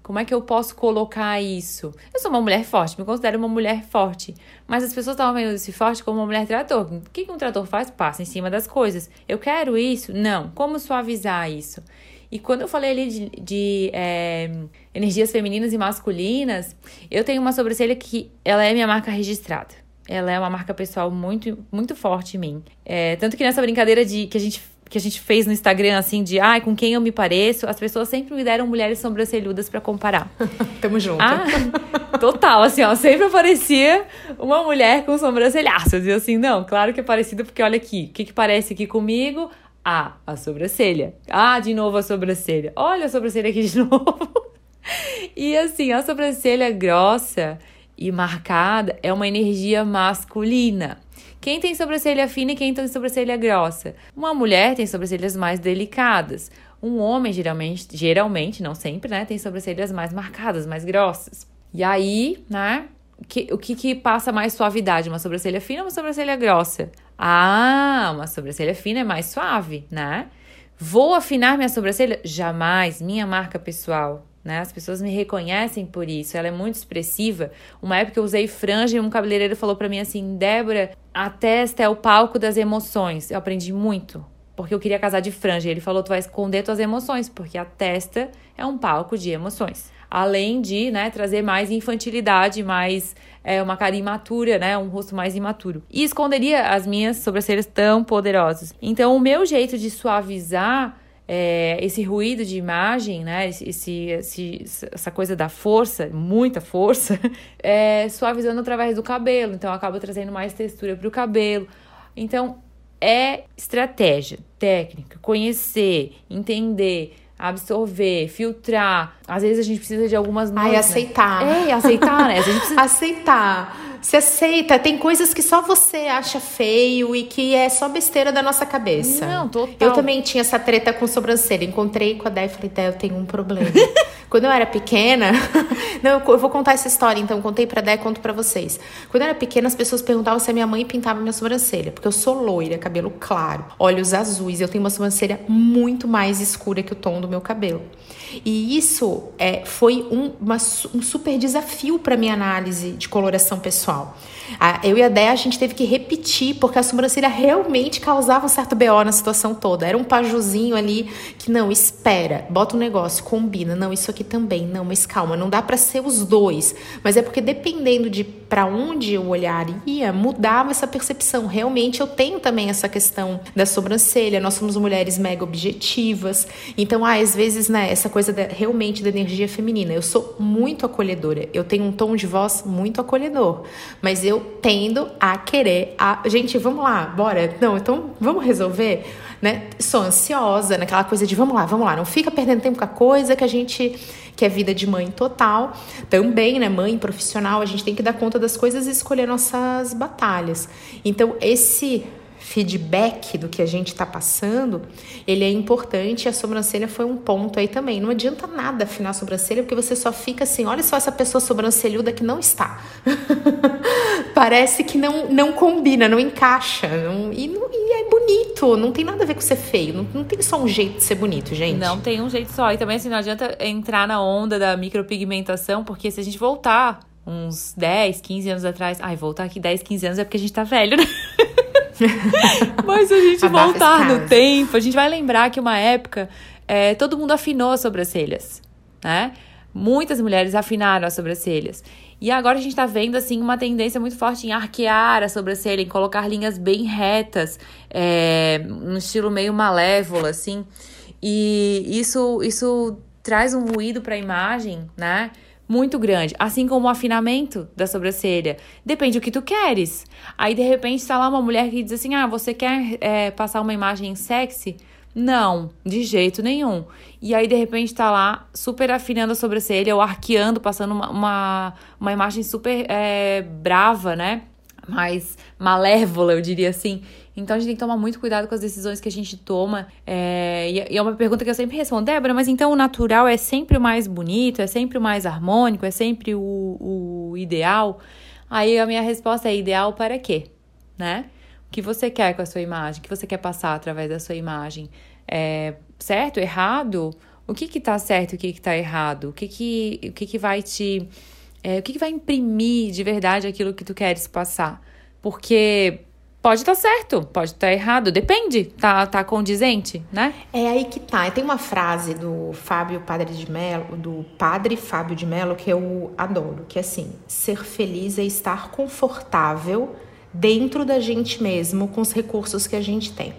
Como é que eu posso colocar isso? Eu sou uma mulher forte, me considero uma mulher forte. Mas as pessoas estavam vendo esse forte como uma mulher trator. O que, um trator faz? Passa em cima das coisas. Eu quero isso? Não. Como suavizar isso? E quando eu falei ali de, de é, energias femininas e masculinas, eu tenho uma sobrancelha que ela é minha marca registrada. Ela é uma marca pessoal muito, muito forte em mim. É, tanto que nessa brincadeira de que a gente que a gente fez no Instagram, assim, de ai, com quem eu me pareço, as pessoas sempre me deram mulheres sobrancelhudas para comparar. Tamo junto. Ah, total, assim, ó, sempre aparecia uma mulher com sobrancelhaço. Eu dizia assim, não, claro que é parecido, porque olha aqui, o que, que parece aqui comigo? Ah, a sobrancelha. Ah, de novo a sobrancelha. Olha a sobrancelha aqui de novo. e assim, a sobrancelha grossa e marcada é uma energia masculina. Quem tem sobrancelha fina e quem tem sobrancelha grossa? Uma mulher tem sobrancelhas mais delicadas. Um homem, geralmente, geralmente, não sempre, né, tem sobrancelhas mais marcadas, mais grossas. E aí, né, que, o que, que passa mais suavidade? Uma sobrancelha fina ou uma sobrancelha grossa? Ah, uma sobrancelha fina é mais suave, né? Vou afinar minha sobrancelha? Jamais, minha marca pessoal né? As pessoas me reconhecem por isso. Ela é muito expressiva. Uma época eu usei franja e um cabeleireiro falou para mim assim: Débora, a testa é o palco das emoções. Eu aprendi muito. Porque eu queria casar de franja. Ele falou: tu vai esconder tuas emoções, porque a testa é um palco de emoções. Além de né, trazer mais infantilidade, mais é, uma cara imatura, né? Um rosto mais imaturo. E esconderia as minhas sobrancelhas tão poderosas. Então, o meu jeito de suavizar é, esse ruído de imagem, né? Esse, esse, essa coisa da força, muita força, é, suavizando através do cabelo. Então, acaba trazendo mais textura para o cabelo. Então, é estratégia, técnica, conhecer, entender, absorver, filtrar. Às vezes a gente precisa de algumas. Ai, aceitar. Né? É, aceitar, né? A gente precisa... aceitar se aceita. Tem coisas que só você acha feio e que é só besteira da nossa cabeça. Não, total. Eu também tinha essa treta com sobrancelha. Encontrei com a Dé e falei, Dé, eu tenho um problema. Quando eu era pequena, não, eu vou contar essa história, então contei pra Dé e conto pra vocês. Quando eu era pequena, as pessoas perguntavam se a minha mãe pintava minha sobrancelha, porque eu sou loira, cabelo claro, olhos azuis, eu tenho uma sobrancelha muito mais escura que o tom do meu cabelo. E isso é, foi um, uma, um super desafio para minha análise de coloração pessoal. Eu e a Dé, a gente teve que repetir, porque a sobrancelha realmente causava um certo BO na situação toda. Era um pajuzinho ali que, não, espera, bota um negócio, combina. Não, isso aqui também, não, mas calma, não dá para ser os dois. Mas é porque dependendo de para onde o olhar ia, mudava essa percepção. Realmente eu tenho também essa questão da sobrancelha. Nós somos mulheres mega objetivas. Então, ah, às vezes, né, essa coisa coisa da, realmente da energia feminina. Eu sou muito acolhedora. Eu tenho um tom de voz muito acolhedor. Mas eu tendo a querer. A... Gente, vamos lá, bora. Não, então vamos resolver. Né? Sou ansiosa, naquela coisa de vamos lá, vamos lá, não fica perdendo tempo com a coisa que a gente que é vida de mãe total, também, né, mãe profissional, a gente tem que dar conta das coisas e escolher nossas batalhas. Então, esse feedback do que a gente está passando, ele é importante e a sobrancelha foi um ponto aí também. Não adianta nada afinar a sobrancelha, porque você só fica assim, olha só essa pessoa sobrancelhuda que não está. Parece que não, não combina, não encaixa. Não, e, não, e, é bonito, não tem nada a ver com ser feio. Não, não tem só um jeito de ser bonito, gente. Não tem um jeito só. E também assim, não adianta entrar na onda da micropigmentação, porque se a gente voltar uns 10, 15 anos atrás. Ai, voltar aqui 10, 15 anos é porque a gente tá velho, né? Mas se a gente voltar no tempo, a gente vai lembrar que uma época é, todo mundo afinou as sobrancelhas, né? Muitas mulheres afinaram as sobrancelhas. E agora a gente tá vendo, assim, uma tendência muito forte em arquear a sobrancelha, em colocar linhas bem retas, é, um estilo meio malévola, assim. E isso, isso traz um ruído para a imagem, né? Muito grande. Assim como o afinamento da sobrancelha. Depende do que tu queres. Aí, de repente, tá lá uma mulher que diz assim: ah, você quer é, passar uma imagem sexy? Não, de jeito nenhum. E aí, de repente, tá lá super afinando a sobrancelha ou arqueando, passando uma, uma, uma imagem super é, brava, né? Mais malévola, eu diria assim. Então a gente tem que tomar muito cuidado com as decisões que a gente toma. É, e é uma pergunta que eu sempre respondo, Débora, mas então o natural é sempre o mais bonito, é sempre o mais harmônico, é sempre o, o ideal? Aí a minha resposta é ideal para quê? Né? O que você quer com a sua imagem? O que você quer passar através da sua imagem? É, certo? Errado? O que que tá certo e o que que tá errado? O que que, o que, que vai te... É, o que, que vai imprimir de verdade aquilo que tu queres passar? Porque Pode estar tá certo, pode estar tá errado, depende, tá, tá condizente, né? É aí que tá. Tem uma frase do Fábio Padre de Mello, do Padre Fábio de Mello, que eu adoro, que é assim: ser feliz é estar confortável dentro da gente mesmo com os recursos que a gente tem.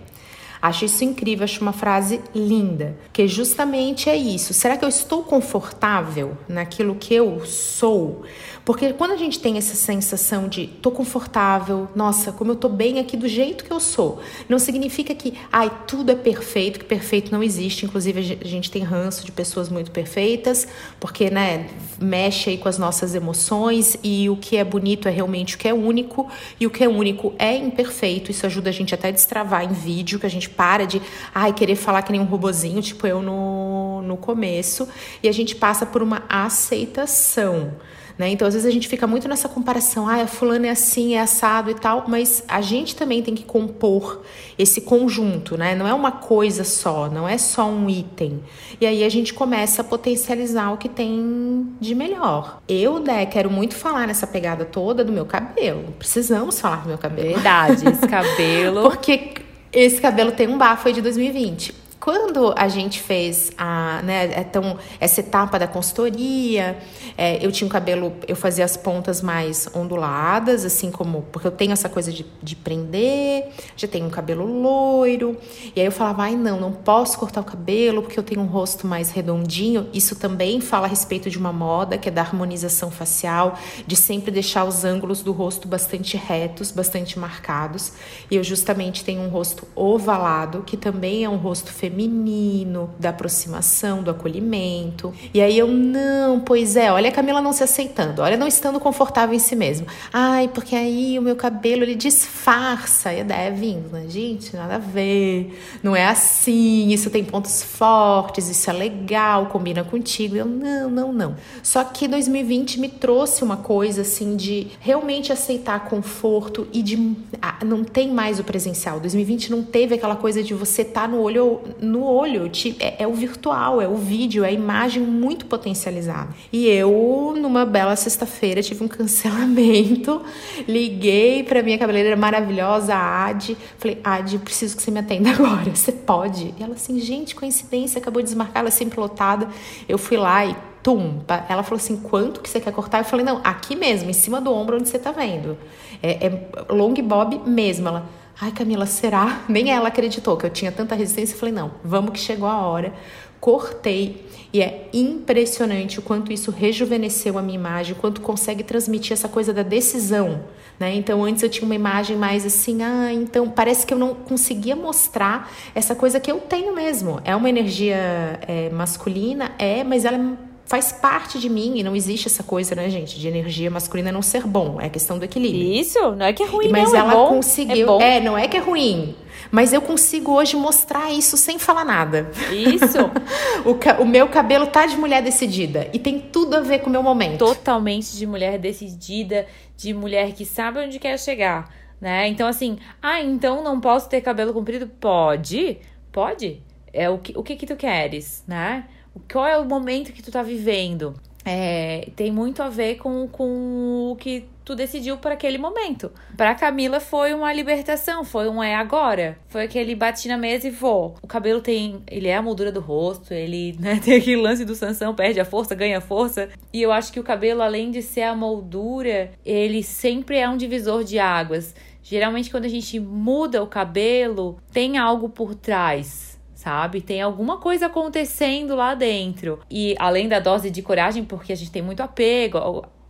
Acho isso incrível, acho uma frase linda, que justamente é isso. Será que eu estou confortável naquilo que eu sou? Porque quando a gente tem essa sensação de tô confortável, nossa, como eu tô bem aqui do jeito que eu sou, não significa que, ai, tudo é perfeito, que perfeito não existe. Inclusive, a gente tem ranço de pessoas muito perfeitas, porque, né, mexe aí com as nossas emoções e o que é bonito é realmente o que é único e o que é único é imperfeito. Isso ajuda a gente até a destravar em vídeo, que a gente para de, ai, querer falar que nem um robozinho, tipo eu no, no começo, e a gente passa por uma aceitação. Né? Então, às vezes a gente fica muito nessa comparação, ah, a fulana é assim, é assado e tal, mas a gente também tem que compor esse conjunto, né? Não é uma coisa só, não é só um item. E aí a gente começa a potencializar o que tem de melhor. Eu, né, quero muito falar nessa pegada toda do meu cabelo. Precisamos falar do meu cabelo. Verdade, esse cabelo. Porque esse cabelo tem um bafo aí de 2020. Quando a gente fez a, né, então, essa etapa da consultoria, é, eu tinha um cabelo, eu fazia as pontas mais onduladas, assim como, porque eu tenho essa coisa de, de prender, já tenho um cabelo loiro, e aí eu falava, ai não, não posso cortar o cabelo porque eu tenho um rosto mais redondinho. Isso também fala a respeito de uma moda, que é da harmonização facial, de sempre deixar os ângulos do rosto bastante retos, bastante marcados. E eu justamente tenho um rosto ovalado, que também é um rosto feminino feminino, da aproximação, do acolhimento. E aí eu, não, pois é, olha a Camila não se aceitando, olha não estando confortável em si mesmo. Ai, porque aí o meu cabelo ele disfarça. E deve vindo, né? Gente, nada a ver. Não é assim, isso tem pontos fortes, isso é legal, combina contigo. Eu, não, não, não. Só que 2020 me trouxe uma coisa assim de realmente aceitar conforto e de. Ah, não tem mais o presencial. 2020 não teve aquela coisa de você estar tá no olho no olho, é, é, o virtual, é o vídeo, é a imagem muito potencializada. E eu, numa bela sexta-feira, tive um cancelamento, liguei para minha cabeleireira maravilhosa, a Adi, falei, Adi, preciso que você me atenda agora, você pode? E ela assim, gente, coincidência, acabou de desmarcar, ela é sempre lotada. Eu fui lá e tum, ela falou assim, quanto que você quer cortar? Eu falei, não, aqui mesmo, em cima do ombro onde você tá vendo. É, é long bob mesmo, ela Ai, Camila, será? Nem ela acreditou que eu tinha tanta resistência. Eu falei, não, vamos que chegou a hora. Cortei e é impressionante o quanto isso rejuvenesceu a minha imagem, o quanto consegue transmitir essa coisa da decisão, né? Então antes eu tinha uma imagem mais assim, ah, então parece que eu não conseguia mostrar essa coisa que eu tenho mesmo. É uma energia é, masculina, é, mas ela é faz parte de mim e não existe essa coisa, né, gente, de energia masculina não ser bom. É questão do equilíbrio. Isso, não é que é ruim, Mas não, ela é bom, conseguiu. É, é, não é que é ruim. Mas eu consigo hoje mostrar isso sem falar nada. Isso. o, o meu cabelo tá de mulher decidida e tem tudo a ver com o meu momento. Totalmente de mulher decidida, de mulher que sabe onde quer chegar, né? Então assim, ah, então não posso ter cabelo comprido? Pode, pode. É o que o que que tu queres, né? Qual é o momento que tu tá vivendo. É, tem muito a ver com, com o que tu decidiu para aquele momento. Para Camila foi uma libertação, foi um é agora. Foi aquele bati na mesa e vou. O cabelo tem, ele é a moldura do rosto, ele né, tem aquele lance do Sansão, perde a força, ganha força. E eu acho que o cabelo, além de ser a moldura, ele sempre é um divisor de águas. Geralmente quando a gente muda o cabelo, tem algo por trás sabe? Tem alguma coisa acontecendo lá dentro. E além da dose de coragem, porque a gente tem muito apego,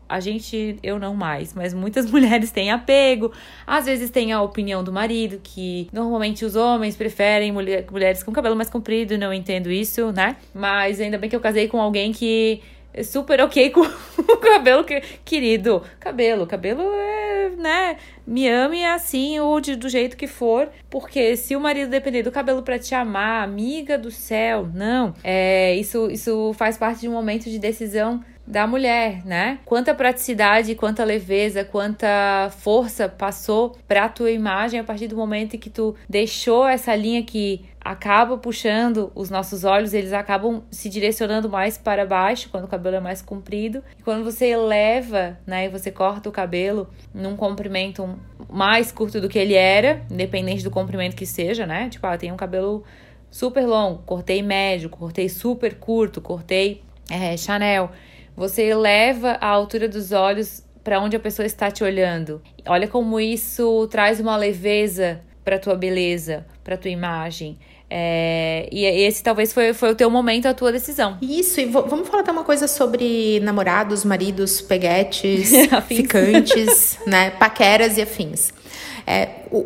a gente, eu não mais, mas muitas mulheres têm apego. Às vezes tem a opinião do marido, que normalmente os homens preferem mulher, mulheres com cabelo mais comprido, não entendo isso, né? Mas ainda bem que eu casei com alguém que é super ok com o cabelo que, querido. Cabelo, cabelo é, né? Me ame assim ou de, do jeito que for, porque se o marido depender do cabelo para te amar, amiga do céu, não. É, isso, isso faz parte de um momento de decisão da mulher, né? Quanta praticidade, quanta leveza, quanta força passou para tua imagem a partir do momento em que tu deixou essa linha que acaba puxando os nossos olhos, eles acabam se direcionando mais para baixo quando o cabelo é mais comprido. E quando você eleva, né, e você corta o cabelo num comprimento mais curto do que ele era, independente do comprimento que seja, né? Tipo, ah, tem um cabelo super longo, cortei médio, cortei super curto, cortei é, Chanel. Você eleva a altura dos olhos para onde a pessoa está te olhando. Olha como isso traz uma leveza para tua beleza, para tua imagem. É, e esse talvez foi, foi o teu momento, a tua decisão. Isso, e vamos falar até uma coisa sobre namorados, maridos, peguetes, ficantes, né? Paqueras e afins. É, o,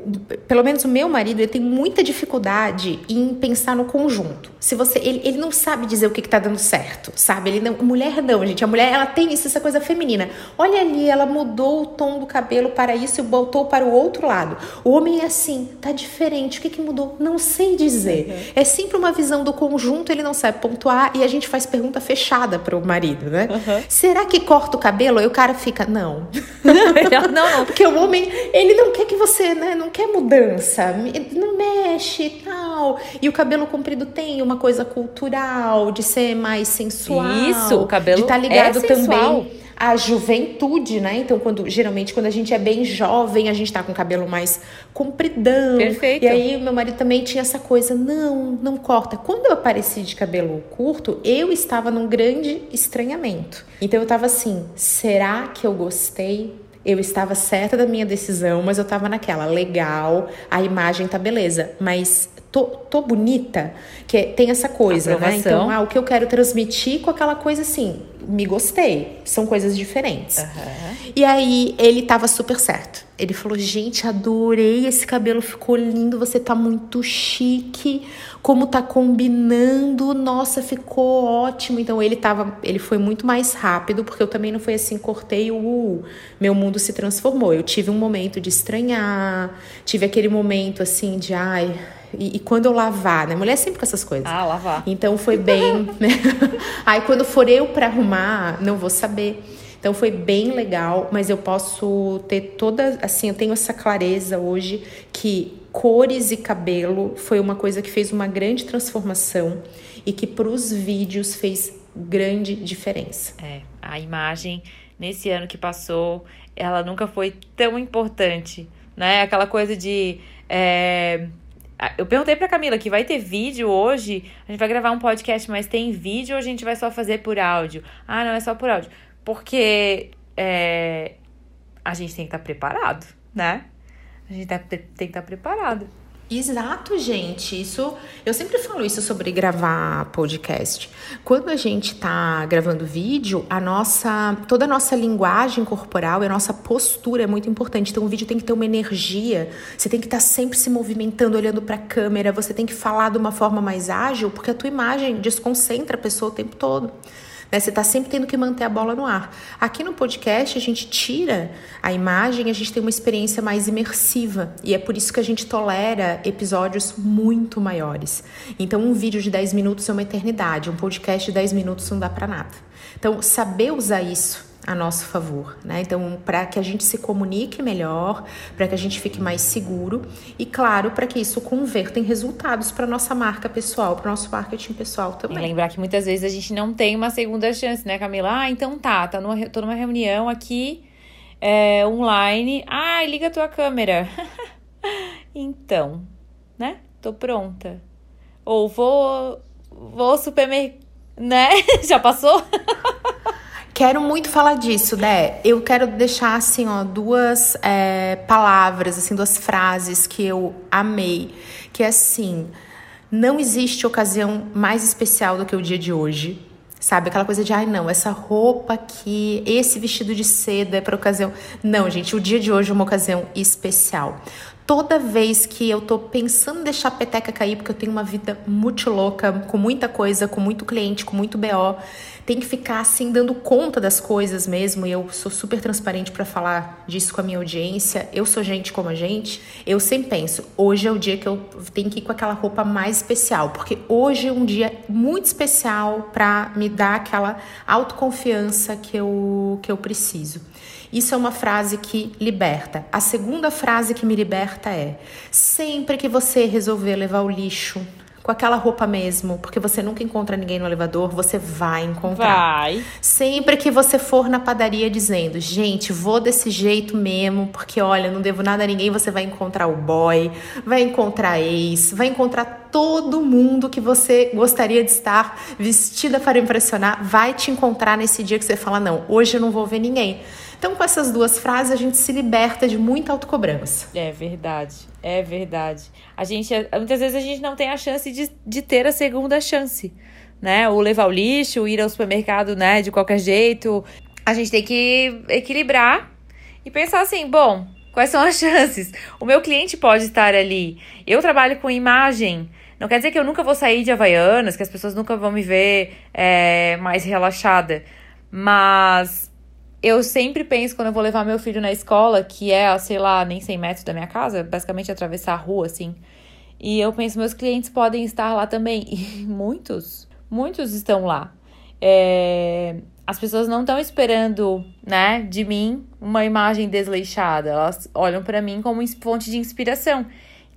pelo menos o meu marido, ele tem muita dificuldade em pensar no conjunto. Se você, ele, ele não sabe dizer o que, está dando certo, sabe? Ele não, mulher não, gente. A mulher, ela tem isso, essa coisa feminina. Olha ali, ela mudou o tom do cabelo para isso e voltou para o outro lado. O homem é assim, tá diferente. O que, que mudou? Não sei dizer. Uhum. É sempre uma visão do conjunto, ele não sabe pontuar e a gente faz pergunta fechada para o marido, né? Uhum. Será que corta o cabelo? E o cara fica, não. não, não. Porque o homem, ele não quer que você você né, não quer mudança, não mexe e tal. E o cabelo comprido tem uma coisa cultural, de ser mais sensual. Isso, o cabelo de estar tá ligado é também à juventude, né? Então, quando geralmente quando a gente é bem jovem, a gente tá com o cabelo mais compridão. Perfeito. E aí meu marido também tinha essa coisa, não, não corta. Quando eu apareci de cabelo curto, eu estava num grande estranhamento. Então eu tava assim, será que eu gostei? Eu estava certa da minha decisão, mas eu estava naquela, legal, a imagem tá beleza, mas tô, tô bonita, que tem essa coisa, né? Então, ah, o que eu quero transmitir com aquela coisa assim, me gostei, são coisas diferentes. Uhum. E aí ele tava super certo. Ele falou: gente, adorei esse cabelo, ficou lindo, você tá muito chique como tá combinando, nossa, ficou ótimo. Então ele tava, ele foi muito mais rápido, porque eu também não fui assim, cortei o meu mundo se transformou. Eu tive um momento de estranhar, tive aquele momento assim de ai, e, e, quando eu lavar, né? Mulher é sempre com essas coisas. Ah, lavar. Então foi bem, né? Aí quando for eu para arrumar, não vou saber. Então foi bem legal, mas eu posso ter toda, assim, eu tenho essa clareza hoje que cores e cabelo foi uma coisa que fez uma grande transformação e que para os vídeos fez grande diferença. É, a imagem nesse ano que passou, ela nunca foi tão importante, né? Aquela coisa de é... Eu perguntei pra Camila que vai ter vídeo hoje. A gente vai gravar um podcast, mas tem vídeo ou a gente vai só fazer por áudio? Ah, não, é só por áudio. Porque é, a gente tem que estar tá preparado, né? A gente tem que estar tá preparado. Exato, gente. Isso eu sempre falo isso sobre gravar podcast. Quando a gente tá gravando vídeo, a nossa toda a nossa linguagem corporal e a nossa postura é muito importante. Então o vídeo tem que ter uma energia. Você tem que estar tá sempre se movimentando, olhando para a câmera. Você tem que falar de uma forma mais ágil, porque a tua imagem desconcentra a pessoa o tempo todo. Né? Você está sempre tendo que manter a bola no ar. Aqui no podcast, a gente tira a imagem, a gente tem uma experiência mais imersiva. E é por isso que a gente tolera episódios muito maiores. Então, um vídeo de 10 minutos é uma eternidade, um podcast de 10 minutos não dá para nada. Então, saber usar isso a nosso favor, né? Então, para que a gente se comunique melhor, para que a gente fique mais seguro e, claro, para que isso converta em resultados para nossa marca pessoal, para nosso marketing pessoal também. E lembrar que muitas vezes a gente não tem uma segunda chance, né, Camila? Ah, então tá, tá numa, tô numa reunião aqui é, online. Ah, liga a tua câmera. então, né? Tô pronta. Ou vou, vou supermercado, né? Já passou? Quero muito falar disso, Dé. Eu quero deixar, assim, ó, duas é, palavras, assim, duas frases que eu amei. Que é assim, Não existe ocasião mais especial do que o dia de hoje. Sabe, aquela coisa de, ai não, essa roupa aqui, esse vestido de seda é para ocasião. Não, gente, o dia de hoje é uma ocasião especial toda vez que eu tô pensando em deixar a peteca cair, porque eu tenho uma vida muito louca, com muita coisa, com muito cliente, com muito BO, tem que ficar assim dando conta das coisas mesmo, e eu sou super transparente para falar disso com a minha audiência. Eu sou gente como a gente. Eu sempre penso, hoje é o dia que eu tenho que ir com aquela roupa mais especial, porque hoje é um dia muito especial para me dar aquela autoconfiança que eu que eu preciso. Isso é uma frase que liberta. A segunda frase que me liberta é: sempre que você resolver levar o lixo com aquela roupa mesmo, porque você nunca encontra ninguém no elevador, você vai encontrar. Vai. Sempre que você for na padaria dizendo, gente, vou desse jeito mesmo, porque olha, não devo nada a ninguém, você vai encontrar o boy, vai encontrar ex, vai encontrar todo mundo que você gostaria de estar vestida para impressionar, vai te encontrar nesse dia que você fala, não, hoje eu não vou ver ninguém. Então, com essas duas frases, a gente se liberta de muita autocobrança. É verdade, é verdade. A gente, muitas vezes a gente não tem a chance de, de ter a segunda chance, né? Ou levar o lixo, ir ao supermercado, né, de qualquer jeito. A gente tem que equilibrar e pensar assim, bom, quais são as chances? O meu cliente pode estar ali. Eu trabalho com imagem. Não quer dizer que eu nunca vou sair de Havaianas, que as pessoas nunca vão me ver é, mais relaxada. Mas eu sempre penso quando eu vou levar meu filho na escola, que é, sei lá, nem 100 metros da minha casa, basicamente atravessar a rua, assim. E eu penso, meus clientes podem estar lá também. E muitos, muitos estão lá. É, as pessoas não estão esperando, né, de mim uma imagem desleixada. Elas olham para mim como fonte de inspiração.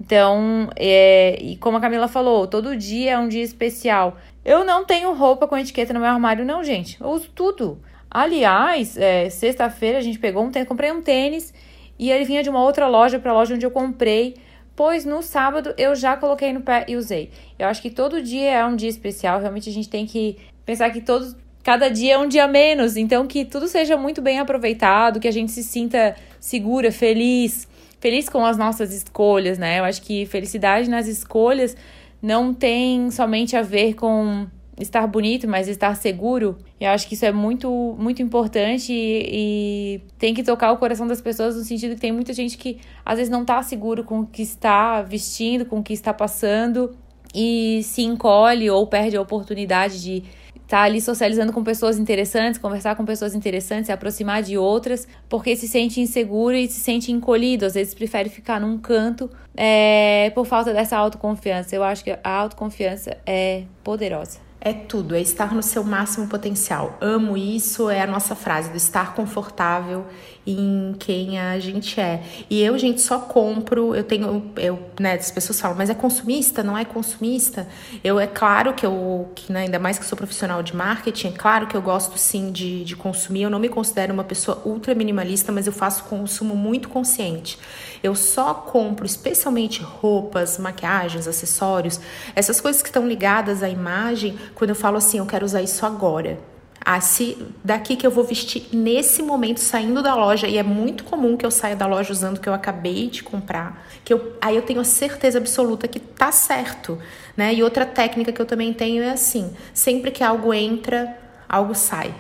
Então, é, e como a Camila falou, todo dia é um dia especial. Eu não tenho roupa com etiqueta no meu armário, não, gente. Eu uso tudo. Aliás, é, sexta-feira a gente pegou um tênis, comprei um tênis e ele vinha de uma outra loja para a loja onde eu comprei, pois no sábado eu já coloquei no pé e usei. Eu acho que todo dia é um dia especial, realmente a gente tem que pensar que todos cada dia é um dia menos, então que tudo seja muito bem aproveitado, que a gente se sinta segura, feliz, feliz com as nossas escolhas, né? Eu acho que felicidade nas escolhas não tem somente a ver com estar bonito, mas estar seguro. Eu acho que isso é muito, muito importante e, e, tem que tocar o coração das pessoas no sentido que tem muita gente que às vezes não está seguro com o que está vestindo, com o que está passando e se encolhe ou perde a oportunidade de estar tá ali socializando com pessoas interessantes, conversar com pessoas interessantes, se aproximar de outras, porque se sente inseguro e se sente encolhido. Às vezes prefere ficar num canto é, por falta dessa autoconfiança. Eu acho que a autoconfiança é poderosa é tudo, é estar no seu máximo potencial. Amo isso, é a nossa frase do estar confortável em quem a gente é. E eu, gente, só compro, eu tenho, eu, né, as pessoas falam, mas é consumista, não é consumista? Eu, é claro que eu, que, né, ainda mais que sou profissional de marketing, é claro que eu gosto sim de, de consumir, eu não me considero uma pessoa ultra minimalista, mas eu faço consumo muito consciente. Eu só compro especialmente roupas, maquiagens, acessórios, essas coisas que estão ligadas à imagem, quando eu falo assim, eu quero usar isso agora. Ah, se daqui que eu vou vestir nesse momento saindo da loja e é muito comum que eu saia da loja usando o que eu acabei de comprar, que eu aí eu tenho a certeza absoluta que tá certo, né? E outra técnica que eu também tenho é assim, sempre que algo entra, algo sai.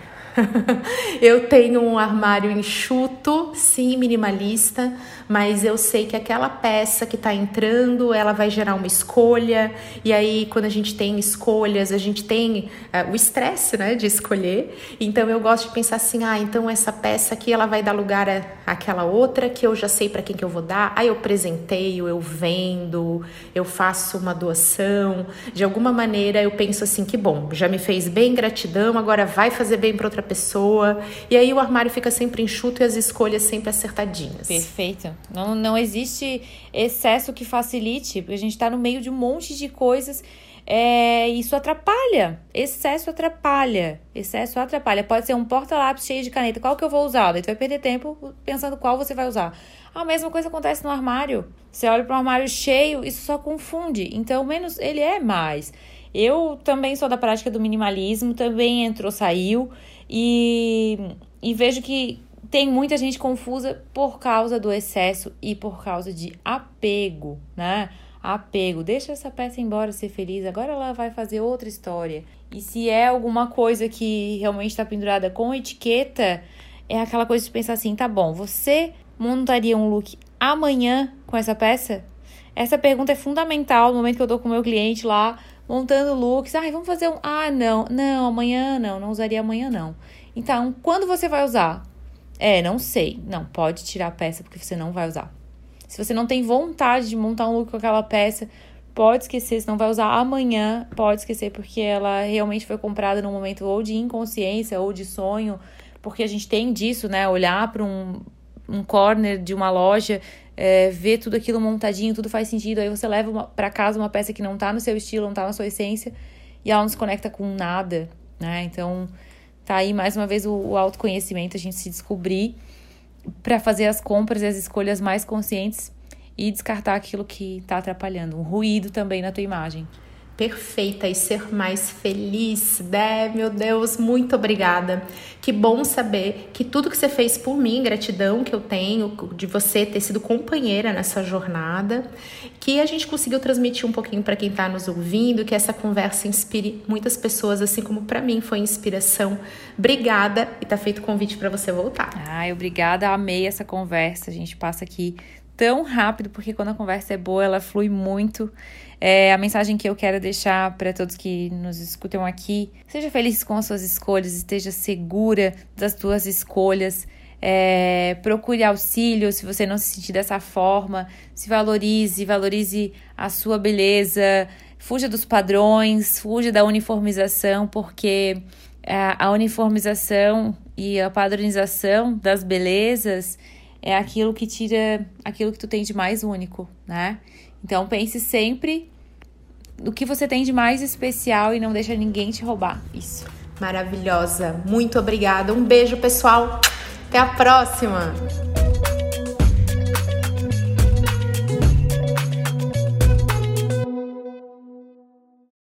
eu tenho um armário enxuto, sim, minimalista, mas eu sei que aquela peça que está entrando, ela vai gerar uma escolha, e aí quando a gente tem escolhas, a gente tem uh, o estresse, né, de escolher. Então eu gosto de pensar assim, ah, então essa peça aqui ela vai dar lugar àquela outra que eu já sei para quem que eu vou dar. Aí eu presenteio, eu vendo, eu faço uma doação. De alguma maneira eu penso assim, que bom, já me fez bem, gratidão, agora vai fazer bem para outra pessoa. E aí o armário fica sempre enxuto e as escolhas sempre acertadinhas. Perfeito. Não, não existe excesso que facilite, porque a gente está no meio de um monte de coisas. É, isso atrapalha. Excesso atrapalha. Excesso atrapalha. Pode ser um porta-lápis cheio de caneta. Qual que eu vou usar? Daí tu vai perder tempo pensando qual você vai usar. A mesma coisa acontece no armário. Você olha para um armário cheio, isso só confunde. Então, menos ele é mais. Eu também sou da prática do minimalismo, também entrou, saiu. E, e vejo que tem muita gente confusa por causa do excesso e por causa de apego, né? apego. Deixa essa peça embora ser feliz, agora ela vai fazer outra história. E se é alguma coisa que realmente está pendurada com etiqueta, é aquela coisa de pensar assim: tá bom, você montaria um look amanhã com essa peça? Essa pergunta é fundamental no momento que eu tô com o meu cliente lá montando looks. Ai, vamos fazer um. Ah, não, não, amanhã não, não usaria amanhã não. Então, quando você vai usar? É, não sei. Não, pode tirar a peça porque você não vai usar. Se você não tem vontade de montar um look com aquela peça, pode esquecer. Se não vai usar amanhã, pode esquecer porque ela realmente foi comprada num momento ou de inconsciência ou de sonho. Porque a gente tem disso, né? Olhar para um, um corner de uma loja, é, ver tudo aquilo montadinho, tudo faz sentido. Aí você leva para casa uma peça que não tá no seu estilo, não tá na sua essência, e ela não se conecta com nada, né? Então, tá aí mais uma vez o, o autoconhecimento, a gente se descobrir para fazer as compras e as escolhas mais conscientes e descartar aquilo que está atrapalhando, um ruído também na tua imagem perfeita e ser mais feliz. Dé, meu Deus, muito obrigada. Que bom saber que tudo que você fez por mim, gratidão que eu tenho de você ter sido companheira nessa jornada, que a gente conseguiu transmitir um pouquinho para quem está nos ouvindo, que essa conversa inspire muitas pessoas, assim como para mim foi inspiração. Obrigada e tá feito o convite para você voltar. Ai, obrigada, amei essa conversa. A gente passa aqui tão rápido, porque quando a conversa é boa, ela flui muito. É, a mensagem que eu quero deixar para todos que nos escutam aqui: seja feliz com as suas escolhas, esteja segura das suas escolhas. É, procure auxílio se você não se sentir dessa forma. Se valorize, valorize a sua beleza. Fuja dos padrões, fuja da uniformização, porque é, a uniformização e a padronização das belezas é aquilo que tira aquilo que tu tem de mais único, né? Então pense sempre no que você tem de mais especial e não deixa ninguém te roubar isso. Maravilhosa. Muito obrigada. Um beijo, pessoal. Até a próxima.